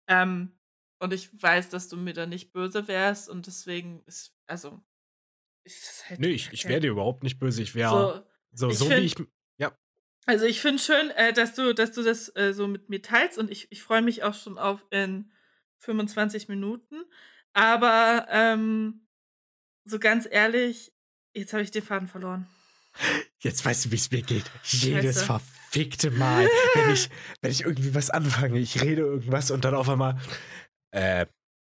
Ähm, und ich weiß, dass du mir da nicht böse wärst und deswegen ist, also, ist es halt. Nee, ich, ich wäre dir überhaupt nicht böse. Ich wäre so, so, so find, wie ich. Ja. Also ich finde schön, äh, dass du, dass du das äh, so mit mir teilst und ich, ich freue mich auch schon auf in 25 Minuten. Aber ähm, so ganz ehrlich, jetzt habe ich den Faden verloren. Jetzt weißt du, wie es mir geht. Jedes Scheiße verfickte Mal, wenn ich, wenn ich irgendwie was anfange, ich rede irgendwas und dann auf einmal, äh,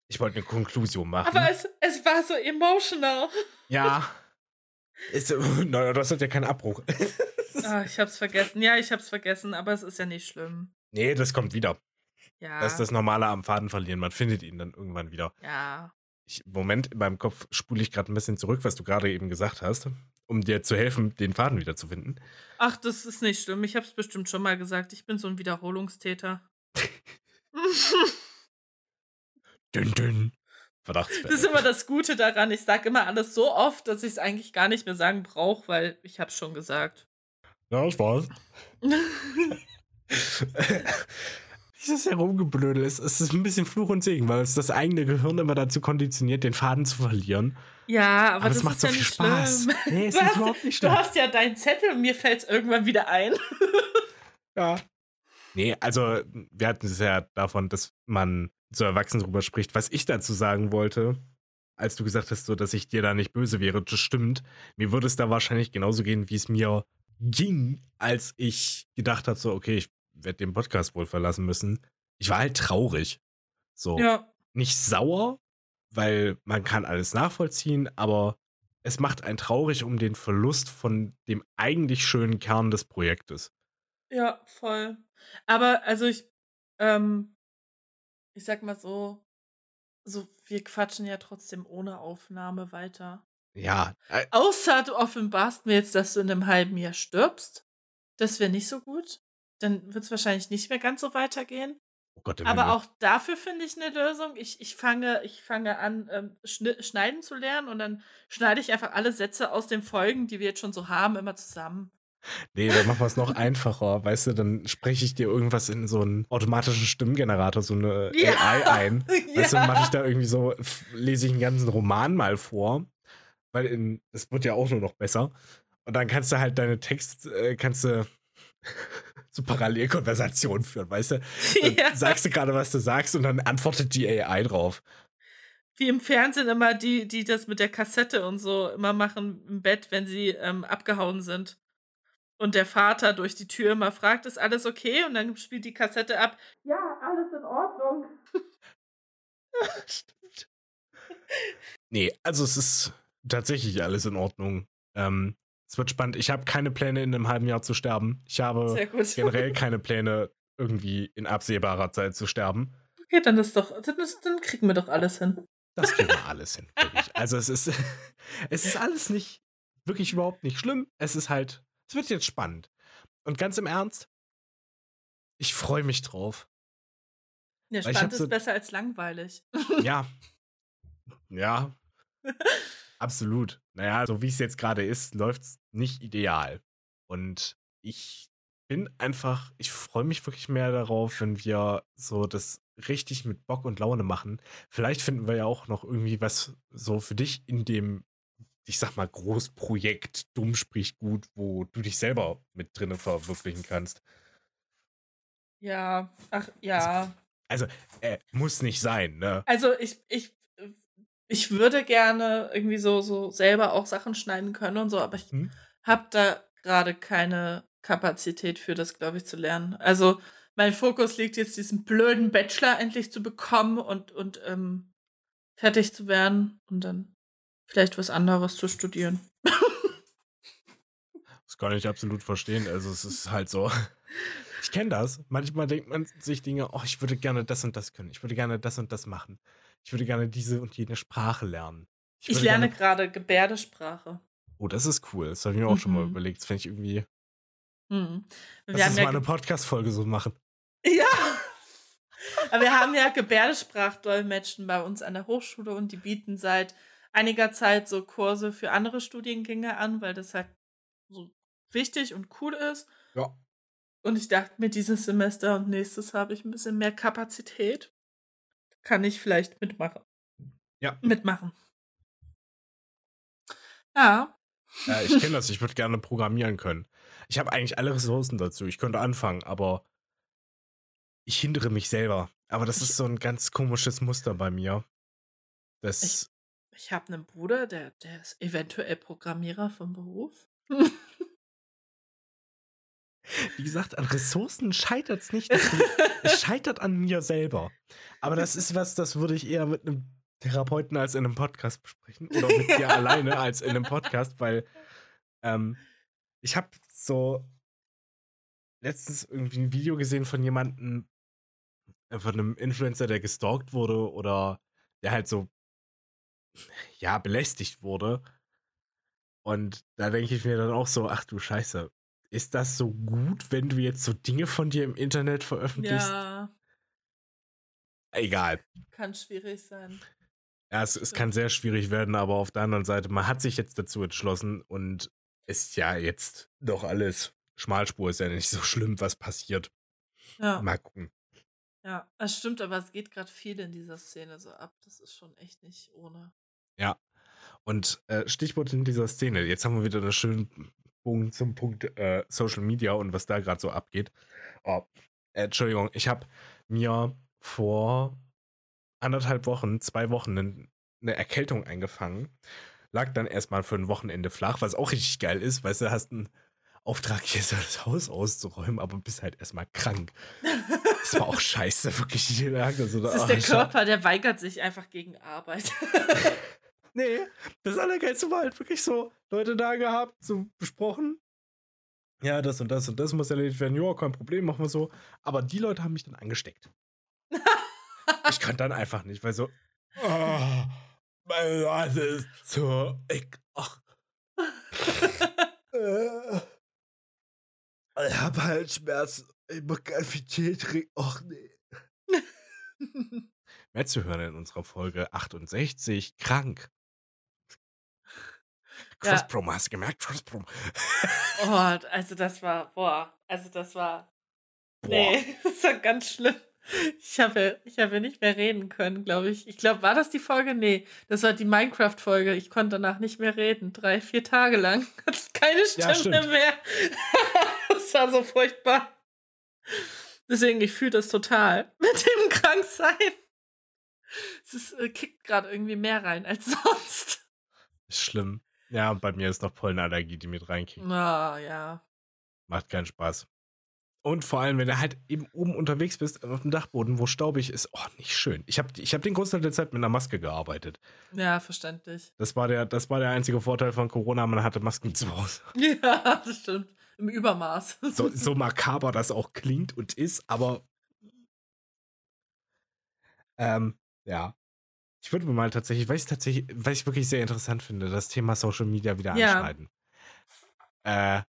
ich wollte eine Konklusion machen. Aber es, es war so emotional. Ja. Ist, naja, das hat ja keinen Abbruch. oh, ich hab's vergessen. Ja, ich hab's vergessen, aber es ist ja nicht schlimm. Nee, das kommt wieder. Ja. Das ist das Normale am Faden verlieren. Man findet ihn dann irgendwann wieder. Ja. Ich, Moment, in meinem Kopf spule ich gerade ein bisschen zurück, was du gerade eben gesagt hast um dir zu helfen, den Faden wiederzufinden. Ach, das ist nicht schlimm. Ich habe es bestimmt schon mal gesagt. Ich bin so ein Wiederholungstäter. dünn, dünn. Verdachtsfälle. Das ist immer das Gute daran. Ich sage immer alles so oft, dass ich es eigentlich gar nicht mehr sagen brauche, weil ich habe es schon gesagt. Ja, weiß. Dieses Herumgeblödel ist, es ist ein bisschen Fluch und Segen, weil es das eigene Gehirn immer dazu konditioniert, den Faden zu verlieren. Ja, aber, aber das, das macht so ja viel Spaß. Nee, es ist überhaupt nicht schlimm. Du hast ja deinen Zettel und mir fällt es irgendwann wieder ein. ja. Nee, also wir hatten es ja davon, dass man zu Erwachsenen drüber spricht. Was ich dazu sagen wollte, als du gesagt hast, so, dass ich dir da nicht böse wäre, das stimmt. Mir würde es da wahrscheinlich genauso gehen, wie es mir ging, als ich gedacht habe, so, okay, ich werde den Podcast wohl verlassen müssen. Ich war halt traurig. So. Ja. Nicht sauer, weil man kann alles nachvollziehen, aber es macht einen traurig um den Verlust von dem eigentlich schönen Kern des Projektes. Ja, voll. Aber also ich, ähm, ich sag mal so, so wir quatschen ja trotzdem ohne Aufnahme weiter. Ja. Außer du offenbarst mir jetzt, dass du in einem halben Jahr stirbst. Das wäre nicht so gut dann wird es wahrscheinlich nicht mehr ganz so weitergehen. Oh Gott, Aber auch dafür finde ich eine Lösung. Ich, ich, fange, ich fange an, ähm, schneiden zu lernen und dann schneide ich einfach alle Sätze aus den Folgen, die wir jetzt schon so haben, immer zusammen. Nee, dann machen wir es noch einfacher. Weißt du, dann spreche ich dir irgendwas in so einen automatischen Stimmgenerator, so eine ja. AI ein. Weißt ja. du, mache ich da irgendwie so, lese ich einen ganzen Roman mal vor. Weil es wird ja auch nur noch besser. Und dann kannst du halt deine Text, äh, kannst du so Parallelkonversationen führen, weißt du? Dann ja. sagst du gerade, was du sagst und dann antwortet die AI drauf. Wie im Fernsehen immer die, die das mit der Kassette und so immer machen im Bett, wenn sie ähm, abgehauen sind. Und der Vater durch die Tür immer fragt, ist alles okay? Und dann spielt die Kassette ab, ja, alles in Ordnung. Stimmt. Nee, also es ist tatsächlich alles in Ordnung. Ähm, es wird spannend. Ich habe keine Pläne, in einem halben Jahr zu sterben. Ich habe generell keine Pläne, irgendwie in absehbarer Zeit zu sterben. Okay, dann ist doch, dann, ist, dann kriegen wir doch alles hin. Das kriegen wir alles hin. Wirklich. Also es ist, es ist alles nicht, wirklich überhaupt nicht schlimm. Es ist halt, es wird jetzt spannend. Und ganz im Ernst, ich freue mich drauf. Ja, spannend hab so- ist besser als langweilig. Ja. Ja. Absolut. Naja, so wie es jetzt gerade ist, läuft es nicht ideal. Und ich bin einfach, ich freue mich wirklich mehr darauf, wenn wir so das richtig mit Bock und Laune machen. Vielleicht finden wir ja auch noch irgendwie was so für dich in dem, ich sag mal, Großprojekt Dumm spricht gut, wo du dich selber mit drinne verwirklichen kannst. Ja, ach ja. Äh, muss nicht sein, ne? Also ich, ich, ich würde gerne irgendwie so, so selber auch Sachen schneiden können und so, aber ich Hm? Habe da gerade keine Kapazität für das, glaube ich, zu lernen. Also mein Fokus liegt jetzt, diesen blöden Bachelor endlich zu bekommen und, und ähm, fertig zu werden und dann vielleicht was anderes zu studieren. Das kann ich absolut verstehen. Also es ist halt so. Ich kenne das. Manchmal denkt man sich Dinge, oh, ich würde gerne das und das können. Ich würde gerne das und das machen. Ich würde gerne diese und jene Sprache lernen. Ich würde lerne gerade Gebärdesprache. Oh, das ist cool. Das habe ich mir auch schon mal Mhm. überlegt. Das fände ich irgendwie. Hm. Lass uns ja mal eine ge- Podcast-Folge so machen. Ja. Aber wir haben ja Gebärdensprachdolmetschen bei uns an der Hochschule und die bieten seit einiger Zeit so Kurse für andere Studiengänge an, weil das halt so wichtig und cool ist. Ja. Und ich dachte mir, dieses Semester und nächstes habe ich ein bisschen mehr Kapazität. Kann ich vielleicht mitmachen. Ja. Mitmachen. Ja. Ja, ich kenne das. Ich würde gerne programmieren können. Ich habe eigentlich alle Ressourcen dazu. Ich könnte anfangen, aber ich hindere mich selber. Aber das Ich- ist so ein ganz komisches Muster bei mir. Das. Ich habe einen Bruder, der, der ist eventuell Programmierer vom Beruf. Wie gesagt, an Ressourcen scheitert es nicht. Es scheitert an mir selber. Aber das ist was, das würde ich eher mit einem Therapeuten als in einem Podcast besprechen. Oder mit dir alleine als in einem Podcast, weil ähm, ich habe so letztens irgendwie ein Video gesehen von jemandem, äh, von einem Influencer, der gestalkt wurde oder der halt so, ja, belästigt wurde. Und da denke ich mir dann auch so, ach du Scheiße, ist das so gut, wenn du jetzt so Dinge von dir im Internet veröffentlichst? Ja, Egal. kann schwierig sein. Ja, es, es kann sehr schwierig werden, aber auf der anderen Seite, man hat sich jetzt dazu entschlossen und ist ja jetzt doch alles. Schmalspur ist ja nicht so schlimm, was passiert. Ja, Mal gucken. ja, das stimmt, aber es geht gerade viel in dieser Szene so ab. Das ist schon echt nicht ohne. Ja. Und äh, Stichwort in dieser Szene. Jetzt haben wir wieder einen schönen Bogen zum Punkt äh, Social Media und was da gerade so abgeht. Oh, äh, Entschuldigung, ich habe mir vor anderthalb Wochen, zwei Wochen eine Erkältung eingefangen. Lag dann erstmal für ein Wochenende flach, was auch richtig geil ist, weil du hast einen Auftrag, hier so das Haus auszuräumen, aber bist halt erstmal krank. Das war auch scheiße, wirklich. Das ist oh, der Körper, der weigert sich einfach gegen Arbeit. Nee, das Allergeilste war halt wirklich so, Leute da gehabt, so besprochen. Ja, das und das und das muss erledigt werden. Ja, kein Problem, machen wir so. Aber die Leute haben mich dann angesteckt. ich kann dann einfach nicht, weil so, oh, meine Nase ist zu, ich, ach, äh, ich hab halt Schmerzen. Ich muss ganz viel Tee trinken. Ach nee. Mehr zu hören in unserer Folge 68, krank. Ja. Crossprom, hast du gemerkt? Crossprom. oh, also das war, boah, also das war, Boah. nee, das war ganz schlimm. Ich habe, ich habe nicht mehr reden können, glaube ich. Ich glaube, war das die Folge? Nee, das war die Minecraft-Folge. Ich konnte danach nicht mehr reden. Drei, vier Tage lang. Keine Ja, Stimme stimmt. mehr. das war so furchtbar. Deswegen, ich fühle das total mit dem Kranksein. Es ist, äh, kickt gerade irgendwie mehr rein als sonst. Ist schlimm. Ja, und bei mir ist noch Pollenallergie, die mit reinkickt. Ah, ja. Macht keinen Spaß. Und vor allem, wenn du halt eben oben unterwegs bist, auf dem Dachboden, wo staubig ist, oh, nicht schön. Ich habe ich hab den Großteil der Zeit mit einer Maske gearbeitet. Ja, verständlich. Das war, der, das war der einzige Vorteil von Corona, man hatte Masken zu Hause. Ja, das stimmt. Im Übermaß. So, so makaber das auch klingt und ist, aber ähm, ja. Ich würde mir mal tatsächlich, weil ich tatsächlich, weil ich wirklich sehr interessant finde, das Thema Social Media wieder Ja. anschneiden. Äh,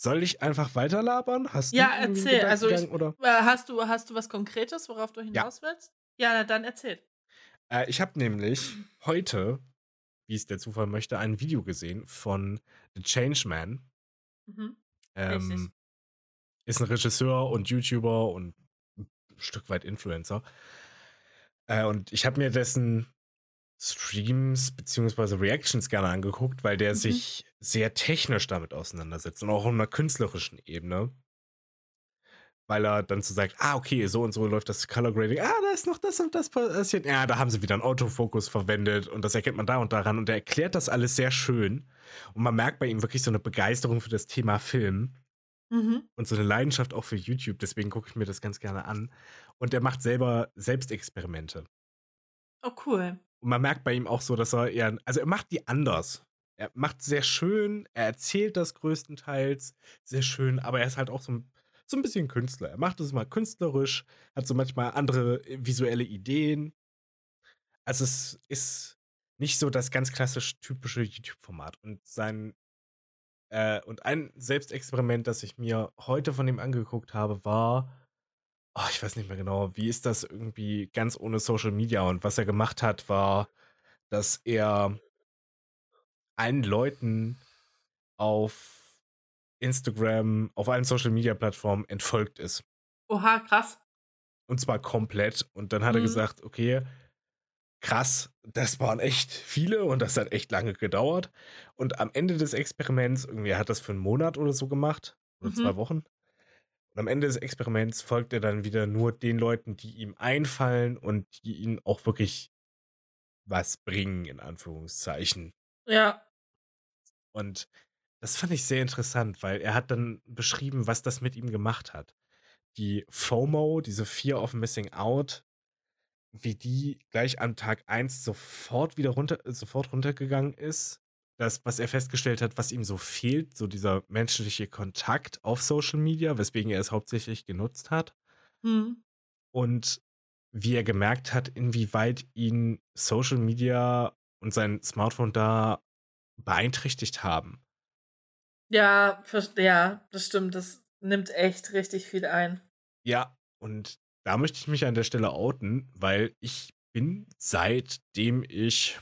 soll ich einfach weiterlabern? Hast Ja, du erzähl. Also ich- oder? Äh, Hast du, hast du was Konkretes, worauf du hinaus willst? Ja, na, dann erzähl. Äh, ich habe nämlich heute, wie es der Zufall möchte, ein Video gesehen von The Changeman. Mhm. Ähm, ist ein Regisseur und YouTuber und ein Stück weit Influencer. Äh, und ich habe mir dessen Streams beziehungsweise Reactions gerne angeguckt, weil der Mhm. sich sehr technisch damit auseinandersetzt und auch auf einer künstlerischen Ebene. Weil er dann so sagt, ah, okay, so und so läuft das Color Grading. Ah, da ist noch das und das passiert. Ja, da haben sie wieder einen Autofokus verwendet und das erkennt man da und daran. Und er erklärt das alles sehr schön. Und man merkt bei ihm wirklich so eine Begeisterung für das Thema Film Mhm. und so eine Leidenschaft auch für YouTube. Deswegen gucke ich mir das ganz gerne an. Und er macht selber Selbstexperimente. Oh, cool. Und man merkt bei ihm auch so, dass er eher, also er macht die anders. Er macht sehr schön, er erzählt das größtenteils sehr schön, aber er ist halt auch so ein, so ein bisschen Künstler. Er macht es mal künstlerisch, hat so manchmal andere äh, visuelle Ideen. Also es ist nicht so das ganz klassisch typische YouTube-Format. Und sein äh, und ein Selbstexperiment, das ich mir heute von ihm angeguckt habe, war, oh, ich weiß nicht mehr genau, wie ist das irgendwie ganz ohne Social Media? Und was er gemacht hat, war, dass er allen Leuten auf Instagram, auf allen Social Media Plattformen entfolgt ist. Oha, krass. Und zwar komplett. Und dann hat er Mhm. gesagt, okay, krass, das waren echt viele und das hat echt lange gedauert. Und am Ende des Experiments, irgendwie er hat das für einen Monat oder so gemacht, oder Mhm. zwei Wochen. Und am Ende des Experiments folgt er dann wieder nur den Leuten, die ihm einfallen und die ihn auch wirklich was bringen, in Anführungszeichen. Ja. Und das fand ich sehr interessant, weil er hat dann beschrieben, was das mit ihm gemacht hat. Die FOMO, diese Fear of Missing Out, wie die gleich am Tag 1 sofort wieder runter, sofort runtergegangen ist. Das, was er festgestellt hat, was ihm so fehlt, so dieser menschliche Kontakt auf Social Media, weswegen er es hauptsächlich genutzt hat. Hm. Und wie er gemerkt hat, inwieweit ihn Social Media und sein Smartphone da beeinträchtigt haben. Ja, ja, das stimmt. Das nimmt echt richtig viel ein. Ja, und da möchte ich mich an der Stelle outen, weil ich bin seitdem ich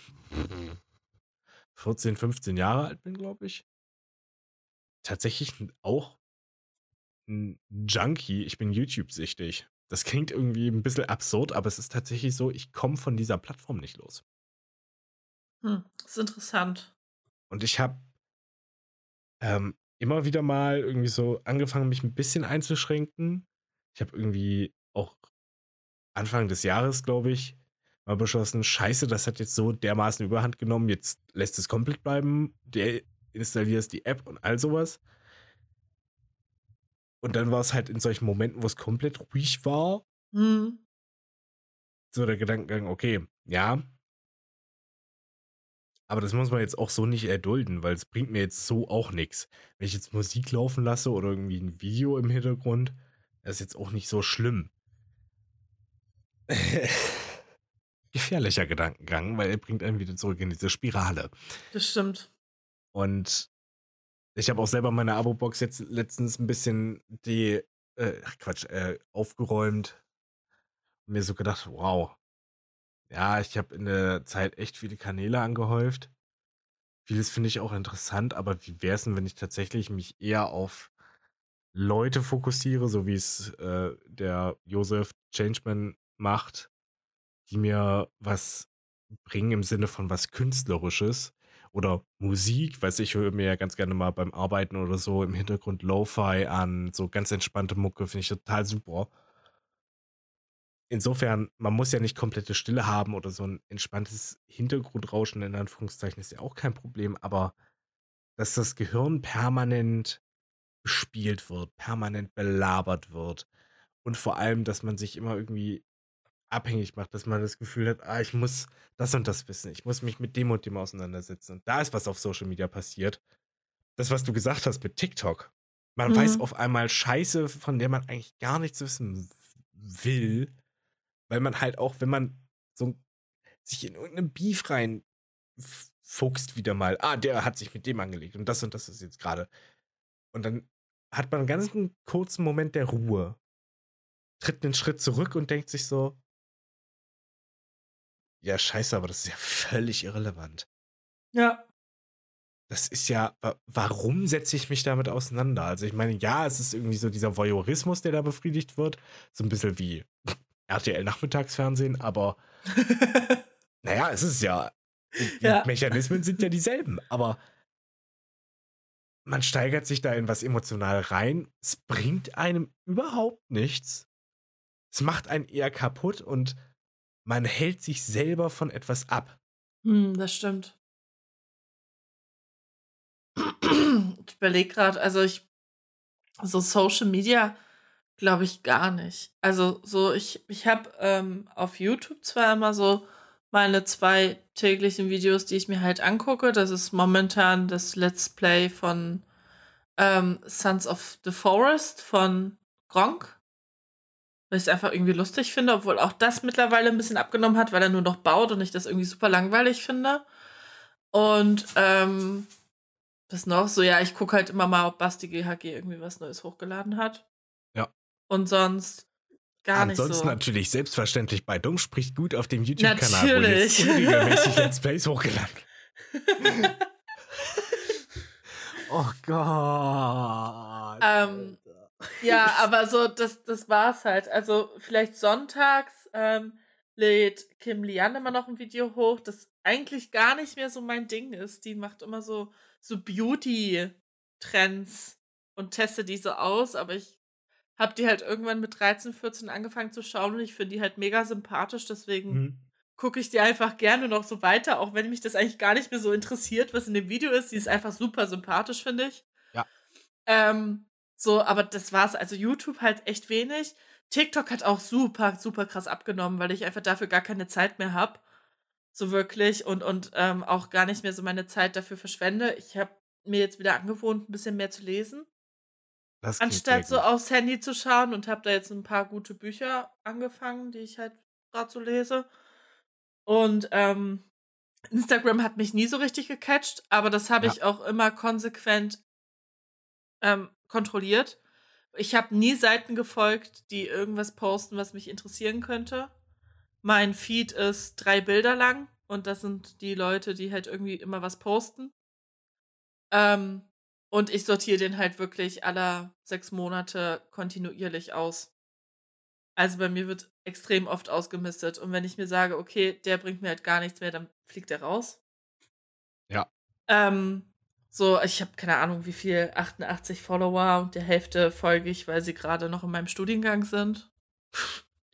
14, 15 Jahre alt bin, glaube ich, tatsächlich auch ein Junkie. Ich bin YouTube-süchtig. Das klingt irgendwie ein bisschen absurd, aber es ist tatsächlich so, ich komme von dieser Plattform nicht los. Hm. Das ist interessant. Und ich habe ähm, immer wieder mal irgendwie so angefangen, mich ein bisschen einzuschränken. Ich habe irgendwie auch Anfang des Jahres, glaube ich, mal beschlossen, scheiße, das hat jetzt so dermaßen überhand genommen, jetzt lässt es komplett bleiben, der installierst die App und all sowas. Und dann war es halt in solchen Momenten, wo es komplett ruhig war, Hm. so der Gedankengang, okay, ja, aber das muss man jetzt auch so nicht erdulden, weil es bringt mir jetzt so auch nichts. Wenn ich jetzt Musik laufen lasse oder irgendwie ein Video im Hintergrund, das ist jetzt auch nicht so schlimm. Gefährlicher Gedankengang, weil er bringt einen wieder zurück in diese Spirale. Das stimmt. Und ich habe auch selber meine Abo-Box jetzt letztens ein bisschen die, äh, Quatsch, äh, aufgeräumt und mir so gedacht, wow. Ja, ich habe in der Zeit echt viele Kanäle angehäuft. Vieles finde ich auch interessant, aber wie wäre es denn, wenn ich tatsächlich mich eher auf Leute fokussiere, so wie es äh, der Joseph Changeman macht, die mir was bringen im Sinne von was Künstlerisches oder Musik, weiß ich, höre mir ja ganz gerne mal beim Arbeiten oder so im Hintergrund Lo-Fi an, so ganz entspannte Mucke, finde ich total super. Insofern, man muss ja nicht komplette Stille haben oder so ein entspanntes Hintergrundrauschen in Anführungszeichen ist ja auch kein Problem, aber dass das Gehirn permanent bespielt wird, permanent belabert wird. Und vor allem, dass man sich immer irgendwie abhängig macht, dass man das Gefühl hat, ah, ich muss das und das wissen, ich muss mich mit dem und dem auseinandersetzen. Und da ist was auf Social Media passiert. Das, was du gesagt hast mit TikTok. Man mhm. weiß auf einmal Scheiße, von der man eigentlich gar nichts wissen will, weil man halt auch, wenn man so sich in irgendeinen Beef rein fuchst wieder mal, ah, der hat sich mit dem angelegt und das und das ist jetzt gerade. Und dann hat man einen ganz kurzen Moment der Ruhe, tritt einen Schritt zurück und denkt sich so, ja, scheiße, aber das ist ja völlig irrelevant. Ja. Das ist ja, warum setze ich mich damit auseinander? Also ich meine, ja, es ist irgendwie so dieser Voyeurismus, der da befriedigt wird. So ein bisschen wie RTL-Nachmittagsfernsehen, aber naja, es ist ja, die ja. Mechanismen sind ja dieselben, aber man steigert sich da in was emotional rein. Es bringt einem überhaupt nichts. Es macht einen eher kaputt und man hält sich selber von etwas ab. Hm, das stimmt. Ich überlege gerade, also ich, so Social Media glaube ich gar nicht. Also so, ich, ich habe ähm, auf YouTube zwar immer so meine zwei täglichen Videos, die ich mir halt angucke. Das ist momentan das Let's Play von ähm, Sons of the Forest von Gronk. Weil ich es einfach irgendwie lustig finde, obwohl auch das mittlerweile ein bisschen abgenommen hat, weil er nur noch baut und ich das irgendwie super langweilig finde. Und ähm, was noch? So, ja, ich gucke halt immer mal, ob Basti GHG irgendwie was Neues hochgeladen hat. Ja. Und sonst gar Ansonsten nicht so. Ansonsten natürlich selbstverständlich bei Dumm spricht gut auf dem YouTube-Kanal, wo jetzt regelmäßig Let's Plays hochgeladen. oh Gott. Ähm, ja, aber so, das, das war's halt. Also vielleicht sonntags ähm, lädt Kim Lian immer noch ein Video hoch, das eigentlich gar nicht mehr so mein Ding ist. Die macht immer so, so Beauty-Trends und testet die so aus, aber ich habe die halt irgendwann mit 13, 14 angefangen zu schauen und ich finde die halt mega sympathisch, deswegen mhm. gucke ich die einfach gerne noch so weiter, auch wenn mich das eigentlich gar nicht mehr so interessiert, was in dem Video ist. Die ist einfach super sympathisch, finde ich. Ja. Ähm, so, aber das war's. Also YouTube halt echt wenig. TikTok hat auch super, super krass abgenommen, weil ich einfach dafür gar keine Zeit mehr habe. So wirklich. Und, und ähm, auch gar nicht mehr so meine Zeit dafür verschwende. Ich habe mir jetzt wieder angewohnt, ein bisschen mehr zu lesen. Anstatt so aufs Handy zu schauen und habe da jetzt ein paar gute Bücher angefangen, die ich halt gerade so lese. Und ähm, Instagram hat mich nie so richtig gecatcht, aber das habe ja. ich auch immer konsequent ähm, kontrolliert. Ich habe nie Seiten gefolgt, die irgendwas posten, was mich interessieren könnte. Mein Feed ist drei Bilder lang und das sind die Leute, die halt irgendwie immer was posten. Ähm, und ich sortiere den halt wirklich aller sechs Monate kontinuierlich aus. Also bei mir wird extrem oft ausgemistet. Und wenn ich mir sage, okay, der bringt mir halt gar nichts mehr, dann fliegt er raus. Ja. Ähm, so, ich habe keine Ahnung, wie viel, 88 Follower und der Hälfte folge ich, weil sie gerade noch in meinem Studiengang sind.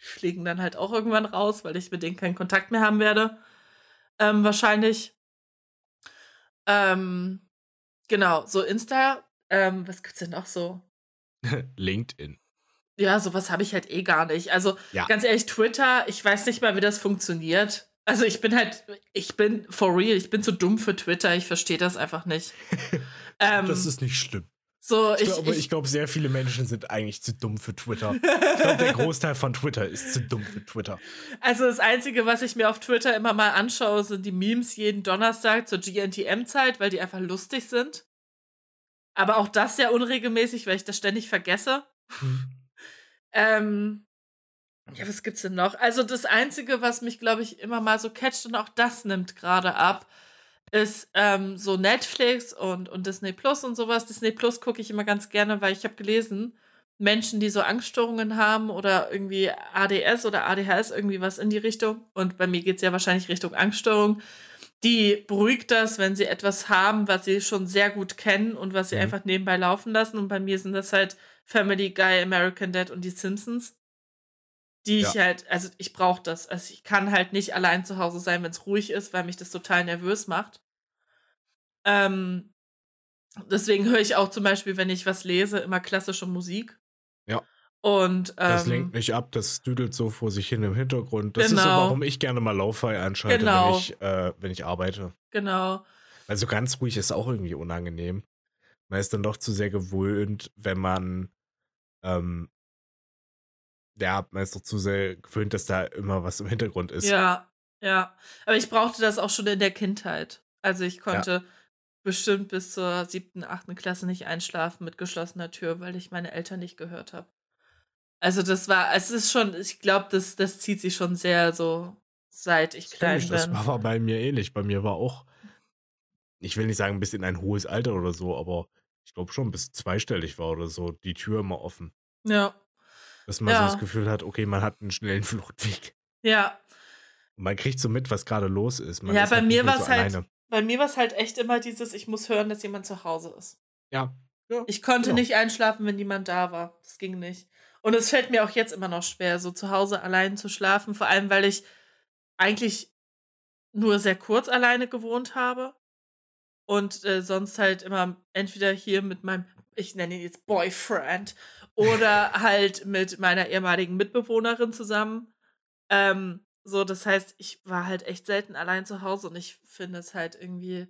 Die fliegen dann halt auch irgendwann raus, weil ich mit denen keinen Kontakt mehr haben werde. Ähm, wahrscheinlich. Ähm, genau, so Insta, ähm, was gibt's denn noch so? LinkedIn. Ja, sowas habe ich halt eh gar nicht. Also ja. ganz ehrlich, Twitter, ich weiß nicht mal, wie das funktioniert. Also ich bin halt, ich bin for real, ich bin zu dumm für Twitter, ich verstehe das einfach nicht. ähm, das ist nicht schlimm. So, ich, glaube, ich, ich glaube, sehr viele Menschen sind eigentlich zu dumm für Twitter. Ich glaube, der Großteil von Twitter ist zu dumm für Twitter. Also das Einzige, was ich mir auf Twitter immer mal anschaue, sind die Memes jeden Donnerstag zur GNTM-Zeit, weil die einfach lustig sind. Aber auch das sehr unregelmäßig, weil ich das ständig vergesse. Hm. ähm, ja, was gibt's denn noch? Also das Einzige, was mich, glaube ich, immer mal so catcht und auch das nimmt gerade ab, ist ähm, so Netflix und, und Disney Plus und sowas. Disney Plus gucke ich immer ganz gerne, weil ich habe gelesen, Menschen, die so Angststörungen haben oder irgendwie ADS oder ADHS, irgendwie was in die Richtung. Und bei mir geht es ja wahrscheinlich Richtung Angststörung. Die beruhigt das, wenn sie etwas haben, was sie schon sehr gut kennen und was sie mhm. einfach nebenbei laufen lassen. Und bei mir sind das halt Family Guy, American Dad und die Simpsons die ja. ich halt, also ich brauche das. Also ich kann halt nicht allein zu Hause sein, wenn es ruhig ist, weil mich das total nervös macht. Ähm, Deswegen höre ich auch zum Beispiel, wenn ich was lese, immer klassische Musik. Ja. Und ähm, Das lenkt nicht ab, das düdelt so vor sich hin im Hintergrund. Das ist so, Genau. warum ich gerne mal Lo-Fi anschalte, Genau. wenn, ich, äh, wenn ich arbeite. genau. Also ganz ruhig ist auch irgendwie unangenehm. Man ist dann doch zu sehr gewöhnt, wenn man, ähm, ja, man ist doch zu sehr gewöhnt, dass da immer was im Hintergrund ist. Ja, ja. Aber ich brauchte das auch schon in der Kindheit. Also ich konnte bestimmt bis zur siebten, achten Klasse nicht einschlafen mit geschlossener Tür, weil ich meine Eltern nicht gehört habe. Also das war, es ist schon, ich glaube, das, das zieht sich schon sehr so, seit ich Das klein ich, das bin. war bei mir ähnlich. Bei mir war auch, ich will nicht sagen bis in ein hohes Alter oder so, aber ich glaube schon bis zweistellig war oder so, die Tür immer offen. Ja, Dass man so Ja. das Gefühl hat, okay, man hat einen schnellen Fluchtweg. ja. Man kriegt so mit, was gerade los ist. Man Ja, ist bei halt mir mehr war's so halt- alleine. Bei mir war es halt echt immer dieses, ich muss hören, dass jemand zu Hause ist. Ja. ja. Ich konnte Genau. nicht einschlafen, wenn niemand da war. Das ging nicht. Und es fällt mir auch jetzt immer noch schwer, so zu Hause allein zu schlafen, vor allem weil ich eigentlich nur sehr kurz alleine gewohnt habe und äh, sonst halt immer entweder hier mit meinem, ich nenne ihn jetzt Boyfriend, oder halt mit meiner ehemaligen Mitbewohnerin zusammen. Ähm, so, das heißt, ich war halt echt selten allein zu Hause und ich finde es halt irgendwie,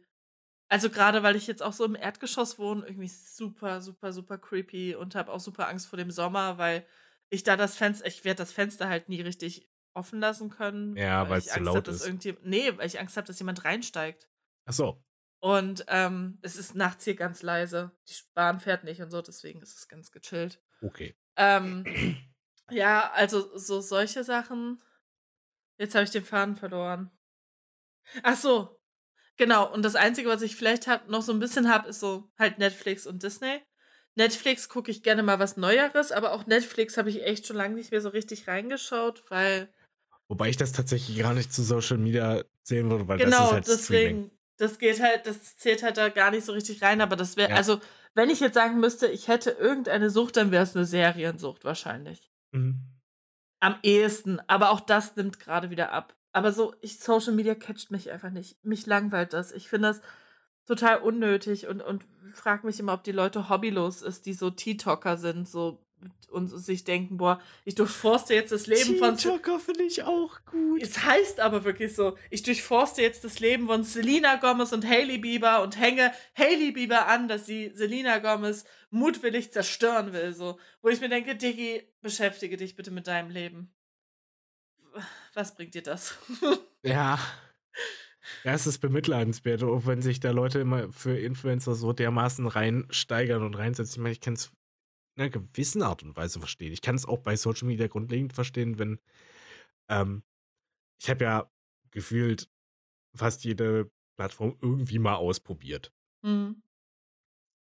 also gerade weil ich jetzt auch so im Erdgeschoss wohne, irgendwie super, super, super creepy und habe auch super Angst vor dem Sommer, weil ich da das Fenster, ich werde das Fenster halt nie richtig offen lassen können. Ja, weil ich zu Angst laut hab, ist. Nee, weil ich Angst habe, dass jemand reinsteigt. Ach so. Und ähm, es ist nachts hier ganz leise. Die Bahn fährt nicht und so, deswegen ist es ganz gechillt. Okay. Ähm, ja, also so solche Sachen. Jetzt habe ich den Faden verloren. Ach so, genau. Und das Einzige, was ich vielleicht hab, noch so ein bisschen habe, ist so halt Netflix und Disney. Netflix gucke ich gerne mal was Neueres, aber auch Netflix habe ich echt schon lange nicht mehr so richtig reingeschaut, weil Wobei ich das tatsächlich gar nicht zu Social Media sehen würde, weil das genau ist halt Streaming. Das geht halt, das zählt halt da gar nicht so richtig rein, aber das wäre, Ja. also wenn ich jetzt sagen müsste, ich hätte irgendeine Sucht, dann wäre es eine Seriensucht wahrscheinlich. Mhm. Am ehesten, aber auch das nimmt gerade wieder ab. Aber so, ich, Social Media catcht mich einfach nicht. Mich langweilt das. Ich finde das total unnötig und, und frage mich immer, ob die Leute hobbylos ist, die so TikToker sind, so und sich denken, boah, ich durchforste jetzt das Leben von TikToker finde ich auch gut. es heißt aber wirklich so, ich durchforste jetzt das Leben von Selena Gomez und Hailey Bieber und hänge Hailey Bieber an, dass sie Selena Gomez mutwillig zerstören will. So, wo ich mir denke, Diggi, beschäftige dich bitte mit deinem Leben. Was bringt dir das? Ja. Ja, es ist bemitleidenswert, auch wenn sich da Leute immer für Influencer so dermaßen reinsteigern und reinsetzen. Ich meine, ich kann es einer gewissen Art und Weise verstehen. Ich kann es auch bei Social Media grundlegend verstehen, wenn ähm, ich habe ja gefühlt fast jede Plattform irgendwie mal ausprobiert. Hm.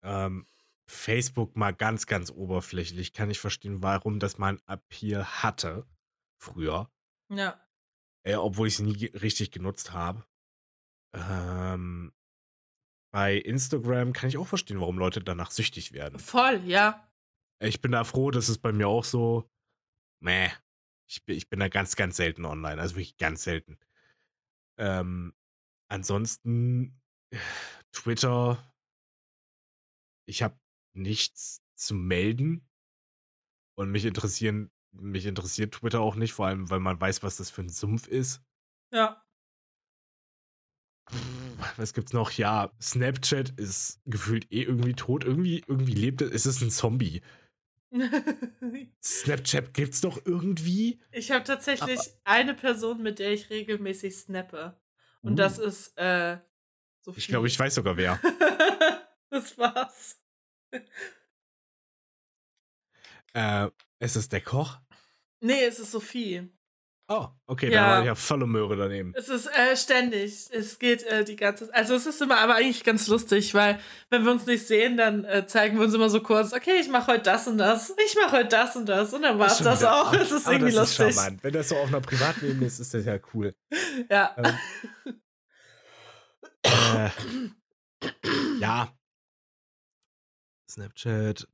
Ähm, Facebook mal ganz, ganz oberflächlich kann ich verstehen, warum das mal einen Appeal hatte früher. Ja. Äh, obwohl ich sie nie richtig genutzt habe. Ähm, bei Instagram kann ich auch verstehen, warum Leute danach süchtig werden. Voll, ja. Ich bin da froh, das ist bei mir auch so. Meh. Ich bin, ich bin da ganz, ganz selten online. Also wirklich ganz selten. Ähm, ansonsten, Twitter. Ich habe nichts zu melden. Und mich interessieren, mich interessiert Twitter auch nicht, vor allem, weil man weiß, was das für ein Sumpf ist. Ja. Was gibt's noch? Ja, Snapchat ist gefühlt eh irgendwie tot. Irgendwie, irgendwie lebt es. Es ist ein Zombie. Snapchat gibt's doch irgendwie. ich habe tatsächlich eine Person, mit der ich regelmäßig snappe. Und Uh. das ist äh, Sophie. Ich glaube, ich weiß sogar wer. das war's. äh, es ist der Koch. Nee, es ist Sophie. Oh, okay, Ja. da war ja volle Möhre daneben. Es ist äh, ständig. Es geht äh, die ganze Zeit. Also es ist immer aber eigentlich ganz lustig, weil wenn wir uns nicht sehen, dann äh, zeigen wir uns immer so kurz, okay, ich mache heute das und das, ich mache heute das und das und dann war's Schon das wieder- auch. Es ist aber irgendwie das lustig. Ist charmant. Wenn das so auf einer Privatebene ist, ist das ja cool. ja. Ähm, äh, ja. Snapchat,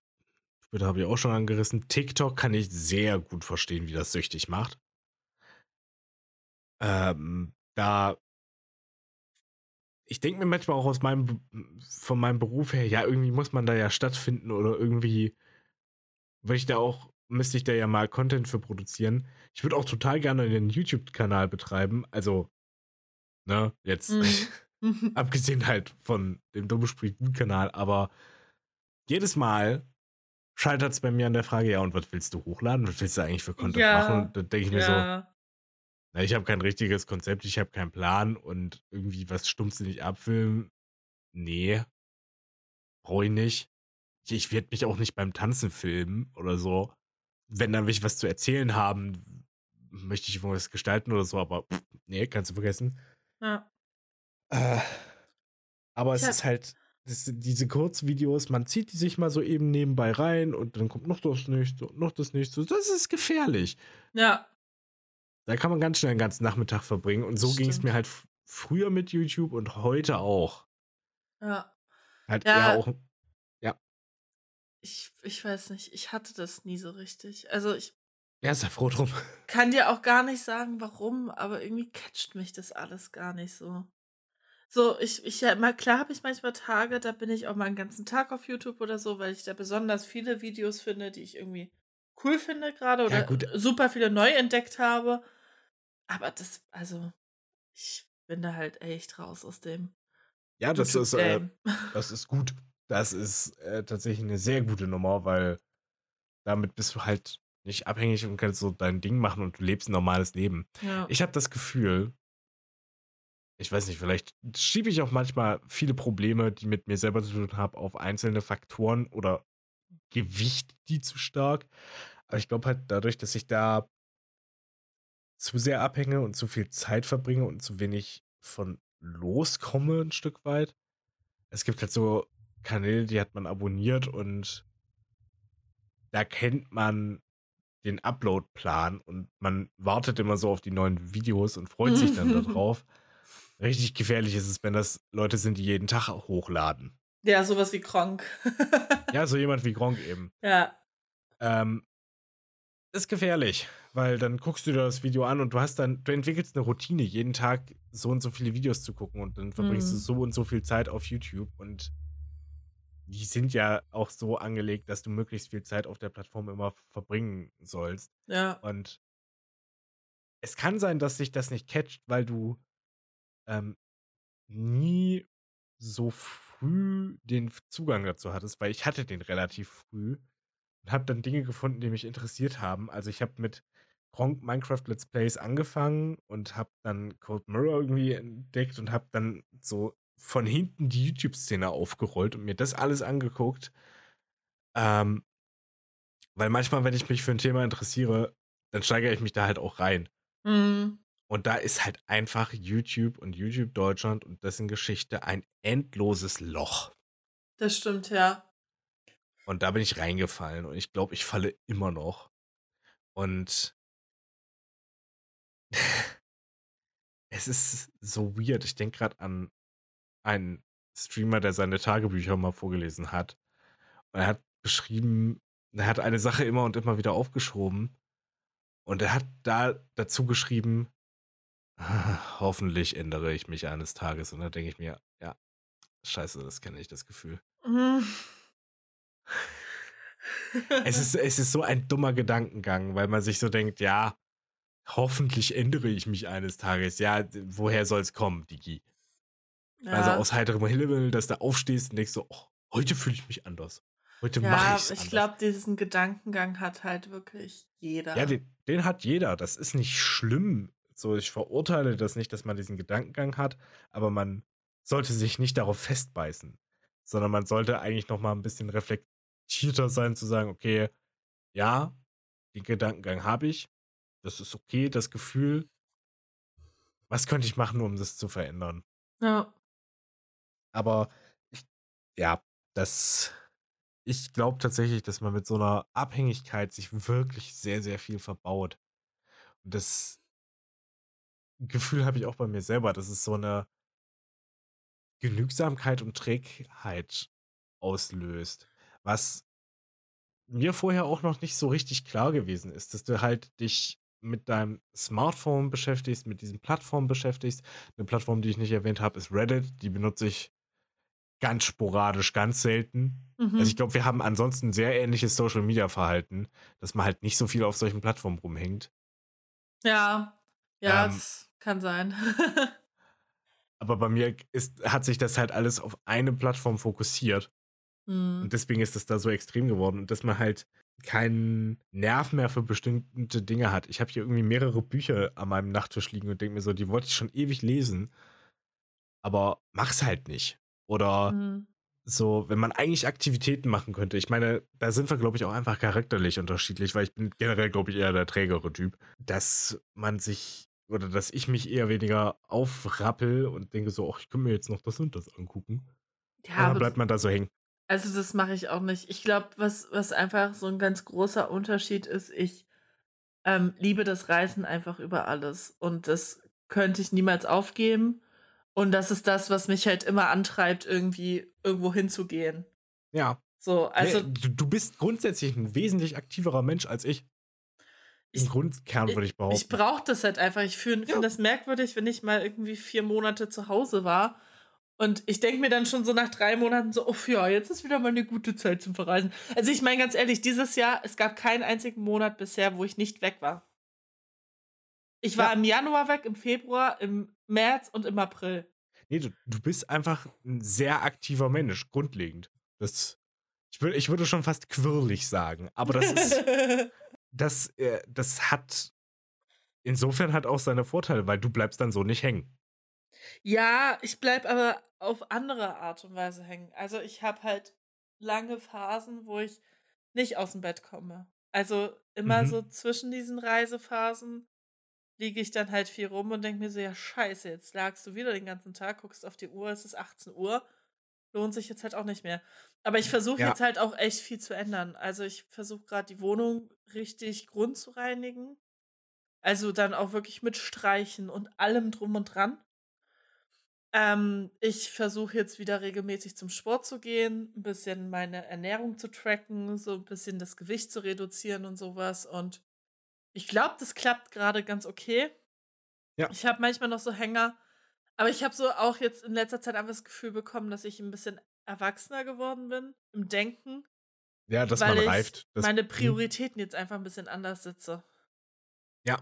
Twitter habe ich auch schon angerissen. TikTok kann ich sehr gut verstehen, wie das süchtig macht. Ähm, da ich denke mir manchmal auch aus meinem, von meinem Beruf her, ja, irgendwie muss man da ja stattfinden oder irgendwie, weil ich da auch, müsste ich da ja mal Content für produzieren. Ich würde auch total gerne einen YouTube-Kanal betreiben, also, ne, jetzt, mhm. abgesehen halt von dem Dumme Kanal, aber jedes Mal scheitert es bei mir an der Frage, ja, und was willst du hochladen? Was willst du eigentlich für Content ja. machen? Da denke ich mir ja. so, na, ich habe kein richtiges Konzept, ich habe keinen Plan und irgendwie was stumpfsinnig abfilmen. Nee. Brauche ich nicht. Ich, ich werde mich auch nicht beim Tanzen filmen oder so. Wenn dann will ich was zu erzählen haben, möchte ich irgendwas gestalten oder so, aber pff, nee, kannst du vergessen. Ja. Äh, aber es ist halt, das, diese Kurzvideos, man zieht die sich mal so eben nebenbei rein und dann kommt noch das nächste und noch das nächste. Das ist gefährlich. Ja. Da kann man ganz schnell einen ganzen Nachmittag verbringen. Und so ging es mir halt früher mit YouTube und heute auch. Ja. Halt ja. eher auch. Ja. Ich, ich weiß nicht, ich hatte das nie so richtig. Also ich. Ja, sei froh drum. Kann dir auch gar nicht sagen, warum, aber irgendwie catcht mich das alles gar nicht so. So, ich, ich ja, mal klar habe ich manchmal Tage, da bin ich auch mal einen ganzen Tag auf YouTube oder so, weil ich da besonders viele Videos finde, die ich irgendwie cool finde gerade oder ja, super viele neu entdeckt habe. Aber das, also, ich bin da halt echt raus aus dem. Ja, das ist, äh, das ist gut. Das ist äh, tatsächlich eine sehr gute Nummer, weil damit bist du halt nicht abhängig und kannst so dein Ding machen und du lebst ein normales Leben. Ja. Ich habe das Gefühl, ich weiß nicht, vielleicht schiebe ich auch manchmal viele Probleme, die mit mir selber zu tun haben, auf einzelne Faktoren oder Gewicht die zu stark. Aber ich glaube halt dadurch, dass ich da zu sehr abhänge und zu viel Zeit verbringe und zu wenig von loskomme ein Stück weit. Es gibt halt so Kanäle, die hat man abonniert und da kennt man den Upload-Plan und man wartet immer so auf die neuen Videos und freut sich dann darauf. Richtig gefährlich ist es, wenn das Leute sind, die jeden Tag hochladen. Ja, sowas wie Gronk. ja, so jemand wie Gronk eben. Ja. Ähm, ist gefährlich, weil dann guckst du dir das Video an und du hast dann, du entwickelst eine Routine, jeden Tag so und so viele Videos zu gucken und dann verbringst mhm. du so und so viel Zeit auf YouTube und die sind ja auch so angelegt, dass du möglichst viel Zeit auf der Plattform immer verbringen sollst. Ja. Und es kann sein, dass sich das nicht catcht, weil du ähm, nie so früh den Zugang dazu hattest, weil ich hatte den relativ früh und habe dann Dinge gefunden, die mich interessiert haben. Also ich habe mit Gronk Minecraft Let's Plays angefangen und habe dann Cold Mirror irgendwie entdeckt und habe dann so von hinten die YouTube-Szene aufgerollt und mir das alles angeguckt. Ähm, weil manchmal, wenn ich mich für ein Thema interessiere, dann steigere ich mich da halt auch rein. Mhm. Und da ist halt einfach YouTube und YouTube Deutschland und dessen Geschichte ein endloses Loch. Das stimmt, ja. Und da bin ich reingefallen und ich glaube, ich falle immer noch. Und es ist so weird. Ich denke gerade an einen Streamer, der seine Tagebücher mal vorgelesen hat. Und er hat beschrieben, er hat eine Sache immer und immer wieder aufgeschoben. Und er hat da dazu geschrieben, hoffentlich ändere ich mich eines Tages. Und da denke ich mir, ja, scheiße, das kenne ich, das Gefühl. Mhm es, ist, es ist so ein dummer Gedankengang, weil man sich so denkt, ja, hoffentlich ändere ich mich eines Tages. Ja, woher soll es kommen, Digi? Ja. Also aus heiterem Himmel, dass du aufstehst und denkst so, oh, heute fühle ich mich anders. Heute ja, mache ich's ich glaube, diesen Gedankengang hat halt wirklich jeder. Ja, den, den, hat jeder. Das ist nicht schlimm. So, ich verurteile das nicht, dass man diesen Gedankengang hat, aber man sollte sich nicht darauf festbeißen, sondern man sollte eigentlich noch mal ein bisschen reflektieren reflektierter sein, zu sagen, okay, ja, den Gedankengang habe ich, das ist okay, das Gefühl. Was könnte ich machen, um das zu verändern? Ja. Aber ich, ja, das, ich glaube tatsächlich, dass man mit so einer Abhängigkeit sich wirklich sehr, sehr viel verbaut. Und das Gefühl habe ich auch bei mir selber, dass es so eine Genügsamkeit und Trägheit auslöst was mir vorher auch noch nicht so richtig klar gewesen ist, dass du halt dich mit deinem Smartphone beschäftigst, mit diesen Plattformen beschäftigst. Eine Plattform, die ich nicht erwähnt habe, ist Reddit. Die benutze ich ganz sporadisch, ganz selten. Mhm. Also ich glaube, wir haben ansonsten sehr ähnliches Social-Media-Verhalten, dass man halt nicht so viel auf solchen Plattformen rumhängt. ja, ja, Ähm, das kann sein. Aber bei mir ist, hat sich das halt alles auf eine Plattform fokussiert. Hm. Und deswegen ist es da so extrem geworden. Und dass man halt keinen Nerv mehr für bestimmte Dinge hat. Ich habe hier irgendwie mehrere Bücher an meinem Nachttisch liegen und denke mir so, die wollte ich schon ewig lesen. Aber mach's halt nicht. Oder Hm. so, wenn man eigentlich Aktivitäten machen könnte. Ich meine, da sind wir, glaube ich, auch einfach charakterlich unterschiedlich, weil ich bin generell, glaube ich, eher der trägere Typ. Dass man sich oder dass ich mich eher weniger aufrappel und denke so, ach, ich könnte mir jetzt noch das und das angucken. Ja, und dann bleibt man da so hängen. Also das mache ich auch nicht. Ich glaube, was, was einfach so ein ganz großer Unterschied ist, ich ähm, liebe das Reisen einfach über alles. Und das könnte ich niemals aufgeben. Und das ist das, was mich halt immer antreibt, irgendwie irgendwo hinzugehen. Ja. So, also nee, du, du bist grundsätzlich ein wesentlich aktiverer Mensch als ich. Im Ich- Grundkern würde ich behaupten. ich brauche das halt einfach. Ich finde Ja. find das merkwürdig, wenn ich mal irgendwie vier Monate zu Hause war. Und ich denke mir dann schon so nach drei Monaten so, oh ja, jetzt ist wieder mal eine gute Zeit zum Verreisen. Also ich meine ganz ehrlich, dieses Jahr, es gab keinen einzigen Monat bisher, wo ich nicht weg war. Ich war Ja. im Januar weg, im Februar, im März und im April. Nee, du, du bist einfach ein sehr aktiver Mensch, grundlegend. Das, ich, würd, ich würde schon fast quirlig sagen. Aber das ist, das, äh, das hat insofern hat auch seine Vorteile, weil du bleibst dann so nicht hängen. Ja, ich bleib aber auf andere Art und Weise hängen. Also ich habe halt lange Phasen, wo ich nicht aus dem Bett komme. Also immer Mhm. so zwischen diesen Reisephasen liege ich dann halt viel rum und denke mir so, ja scheiße, jetzt lagst du wieder den ganzen Tag, guckst auf die Uhr, es ist 18 Uhr. Lohnt sich jetzt halt auch nicht mehr. Aber ich versuche Ja. jetzt halt auch echt viel zu ändern. Also ich versuche gerade die Wohnung richtig grund zu reinigen. Also dann auch wirklich mit Streichen und allem drum und dran. Ähm, ich versuche jetzt wieder regelmäßig zum Sport zu gehen, ein bisschen meine Ernährung zu tracken, so ein bisschen das Gewicht zu reduzieren und sowas. Und ich glaube, das klappt gerade ganz okay. Ja. Ich habe manchmal noch so Hänger, aber ich habe so auch jetzt in letzter Zeit einfach das Gefühl bekommen, dass ich ein bisschen erwachsener geworden bin im Denken, Ja, dass weil man reift. Das, meine hm, Prioritäten jetzt einfach ein bisschen anders sitze. Ja.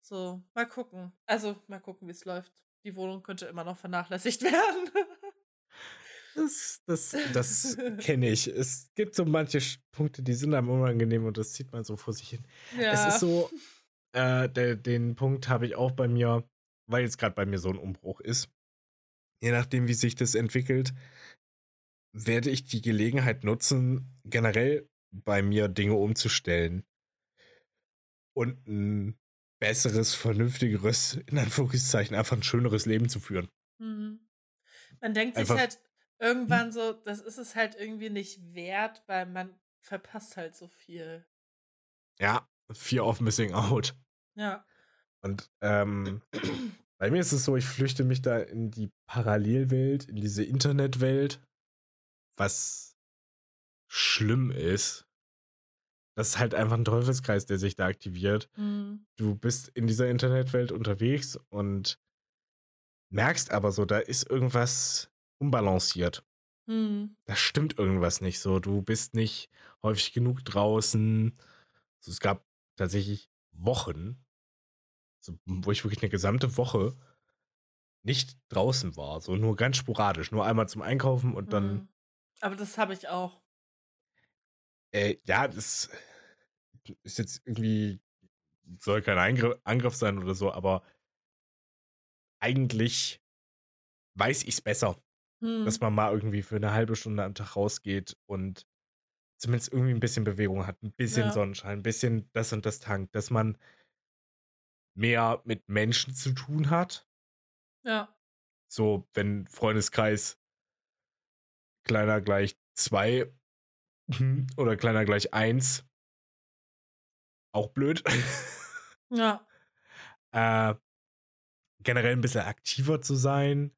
So, mal gucken. Also, mal gucken, wie es läuft. Die Wohnung könnte immer noch vernachlässigt werden. Das, das, das kenne ich. Es gibt so manche Punkte, die sind einem unangenehm und das zieht man so vor sich hin. ja. Es ist so, äh, der, den Punkt habe ich auch bei mir, weil jetzt gerade bei mir so ein Umbruch ist. Je nachdem, wie sich das entwickelt, werde ich die Gelegenheit nutzen, generell bei mir Dinge umzustellen und ein besseres, vernünftigeres, in Anführungszeichen, einfach ein schöneres Leben zu führen. Mhm. Man denkt sich Einfach- halt irgendwann so, das ist es halt irgendwie nicht wert, weil man verpasst halt so viel. Ja, Fear of Missing Out. Ja. Und ähm, bei mir ist es so, ich flüchte mich da in die Parallelwelt, in diese Internetwelt, was schlimm ist. Das ist halt einfach ein Teufelskreis, der sich da aktiviert. Mhm. Du bist in dieser Internetwelt unterwegs und merkst aber so, da ist irgendwas unbalanciert. Mhm. Da stimmt irgendwas nicht so. Du bist nicht häufig genug draußen. Also es gab tatsächlich Wochen, so, wo ich wirklich eine gesamte Woche nicht draußen war. So nur ganz sporadisch. Nur einmal zum Einkaufen und dann, Mhm. Aber das habe ich auch. Äh, ja, das ist jetzt irgendwie, soll kein Eingriff, Angriff sein oder so, aber eigentlich weiß ich es besser. Mhm. dass man mal irgendwie für eine halbe Stunde am Tag rausgeht und zumindest irgendwie ein bisschen Bewegung hat, ein bisschen Ja. Sonnenschein, ein bisschen das und das tankt, dass man mehr mit Menschen zu tun hat. ja. So, wenn Freundeskreis kleiner gleich zwei oder kleiner gleich eins, auch blöd. Ja. äh, generell ein bisschen aktiver zu sein,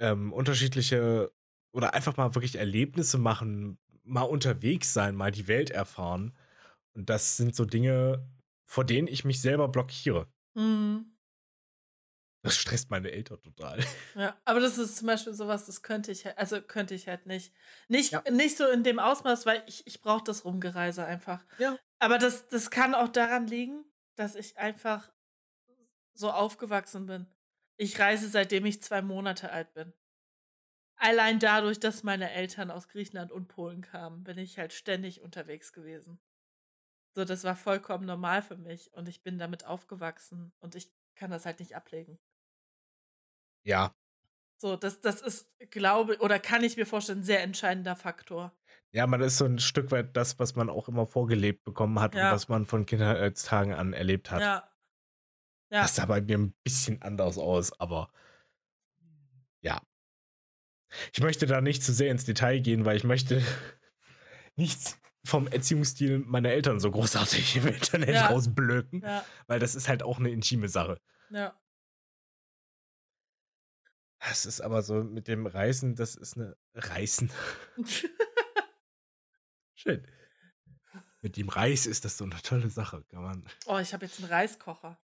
ähm, unterschiedliche oder einfach mal wirklich Erlebnisse machen, mal unterwegs sein, mal die Welt erfahren Und das sind so Dinge, vor denen ich mich selber blockiere. Mhm. Das stresst meine Eltern total. Ja, aber das ist zum Beispiel sowas, das könnte ich, halt- also könnte ich halt nicht. Nicht, Ja. nicht so in dem Ausmaß, weil ich, ich brauche das Rumgereise einfach. Ja. Aber das, das kann auch daran liegen, dass ich einfach so aufgewachsen bin. Ich reise seitdem ich zwei Monate alt bin. Allein dadurch, dass meine Eltern aus Griechenland und Polen kamen, bin ich halt ständig unterwegs gewesen. So, das war vollkommen normal für mich und ich bin damit aufgewachsen und ich kann das halt nicht ablegen. Ja. So, das, das ist, glaube oder kann ich mir vorstellen, ein sehr entscheidender Faktor. Ja, man ist so ein Stück weit das, was man auch immer vorgelebt bekommen hat Ja. und was man von Kindheitstagen an erlebt hat. Ja. Ja. Das sah bei mir ein bisschen anders aus, aber ja. Ich möchte da nicht zu sehr ins Detail gehen, weil ich möchte nichts vom Erziehungsstil meiner Eltern so großartig im Internet Ja. rausblöken, Ja. weil das ist halt auch eine intime Sache. Ja. Es ist aber so mit dem Reisen, das ist eine Reisen. Schön. Mit dem Reis ist das so eine tolle Sache, kann man. oh, ich habe jetzt einen Reiskocher.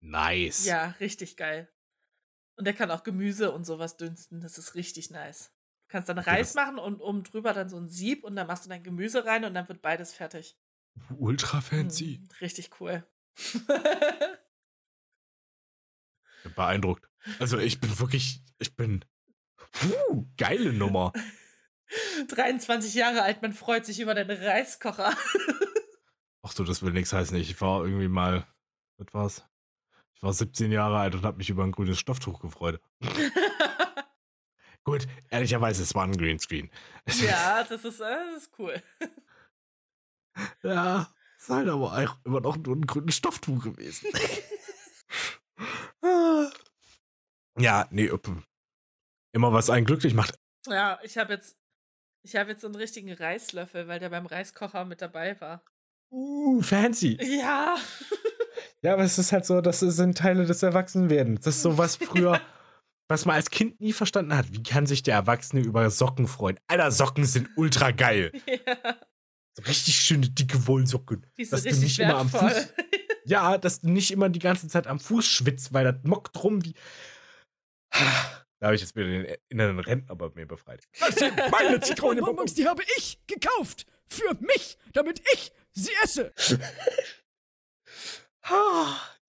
Nice. Ja, richtig geil. Und der kann auch Gemüse und sowas dünsten. Das ist richtig nice. Du kannst dann Okay, Reis machen und oben drüber dann so ein Sieb und dann machst du dein Gemüse rein und dann wird beides fertig. Ultra fancy. Mm, richtig cool. Beeindruckt. Also ich bin wirklich, ich bin. Puh, geile Nummer. 23 Jahre alt, man freut sich über deinen Reiskocher. Ach so, das will nichts heißen. Ich war irgendwie mal, was war's? Ich war 17 Jahre alt und habe mich über ein grünes Stofftuch gefreut. Gut, ehrlicherweise, es war ein Greenscreen. ja, das ist, äh, das ist cool. Ja, ist halt aber auch immer noch nur ein grünes Stofftuch gewesen. Ja, nee, immer was einen glücklich macht. Ja, ich habe jetzt, ich habe jetzt so einen richtigen Reislöffel, weil der beim Reiskocher mit dabei war. Uh, fancy. Ja. Ja, aber es ist halt so, das sind Teile des Erwachsenwerdens. Das ist so was früher, was man als Kind nie verstanden hat. Wie kann sich der Erwachsene über Socken freuen? Alter, Socken sind ultra geil. ja. So richtig schöne, dicke Wollsocken. Die ist Dass so du nicht immer am wertvoll. Fuß, ja, dass du nicht immer die ganze Zeit am Fuß schwitzt, weil das mockt rum wie. Da habe ich jetzt wieder den inneren Rentner bei mir befreit. Das sind meine Zitronenbonbons, die habe ich gekauft. Für mich, damit ich sie esse.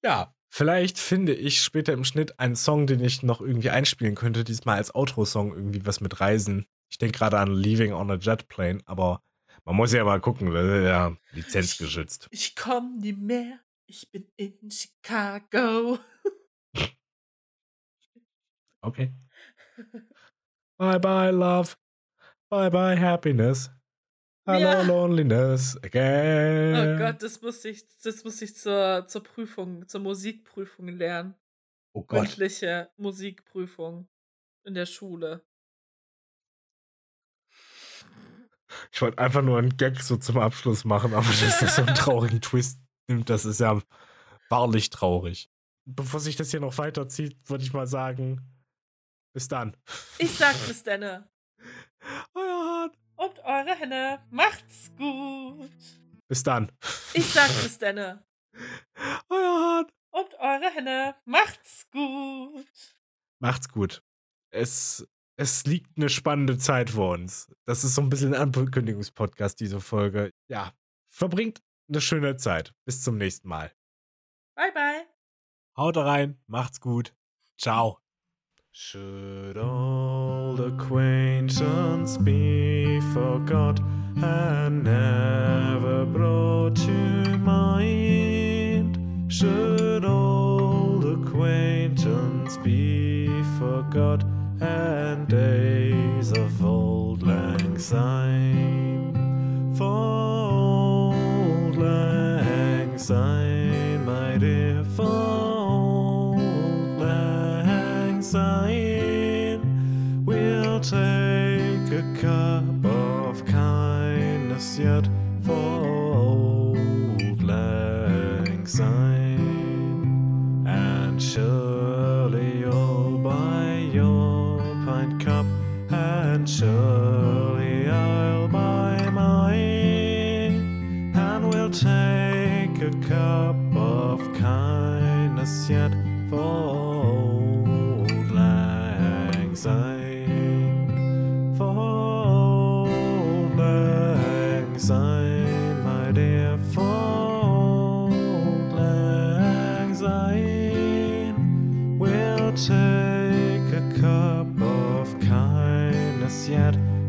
Ja, vielleicht finde ich später im Schnitt einen Song, den ich noch irgendwie einspielen könnte, diesmal als Outro-Song irgendwie was mit Reisen. Ich denke gerade an Leaving on a Jet Plane, aber man muss ja mal gucken, das ist ja lizenzgeschützt. Ich komm nie mehr. Ich bin in Chicago. Okay. Bye bye love. Bye bye happiness. Hello Ja. loneliness Oh again. Gott, das muss ich, das muss ich zur, zur Prüfung, zur Musikprüfung lernen. Oh Gott. Mündliche Musikprüfung in der Schule. Ich wollte einfach nur einen Gag so zum Abschluss machen, aber dass das so einen traurigen Twist nimmt, das ist ja wahrlich traurig. Bevor sich das hier noch weiterzieht, würde ich mal sagen, bis dann. Ich sag bis denne. Euer Hahn. Und eure Henne. Macht's gut. Bis dann. Ich sag bis denne. Euer Hahn. Und eure Henne. Macht's gut. Macht's gut. Es, es liegt eine spannende Zeit vor uns. Das ist so ein bisschen ein Ankündigungspodcast, diese Folge. Ja, verbringt eine schöne Zeit. Bis zum nächsten Mal. Bye, bye. Haut rein, macht's gut. Ciao. Should old acquaintance be forgot and never brought to mind? Should old acquaintance be forgot and days of old lang syne? For old lang syne, my dear, for We'll take a cup of kindness yet for old lang syne, and surely you'll buy your pint cup, and surely I'll buy mine, and we'll take a cup of kindness yet.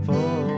for.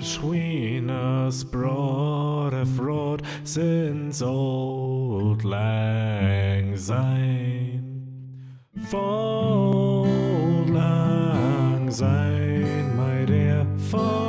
between us brought a wrought since old lang syne. For old lang syne, my dear, for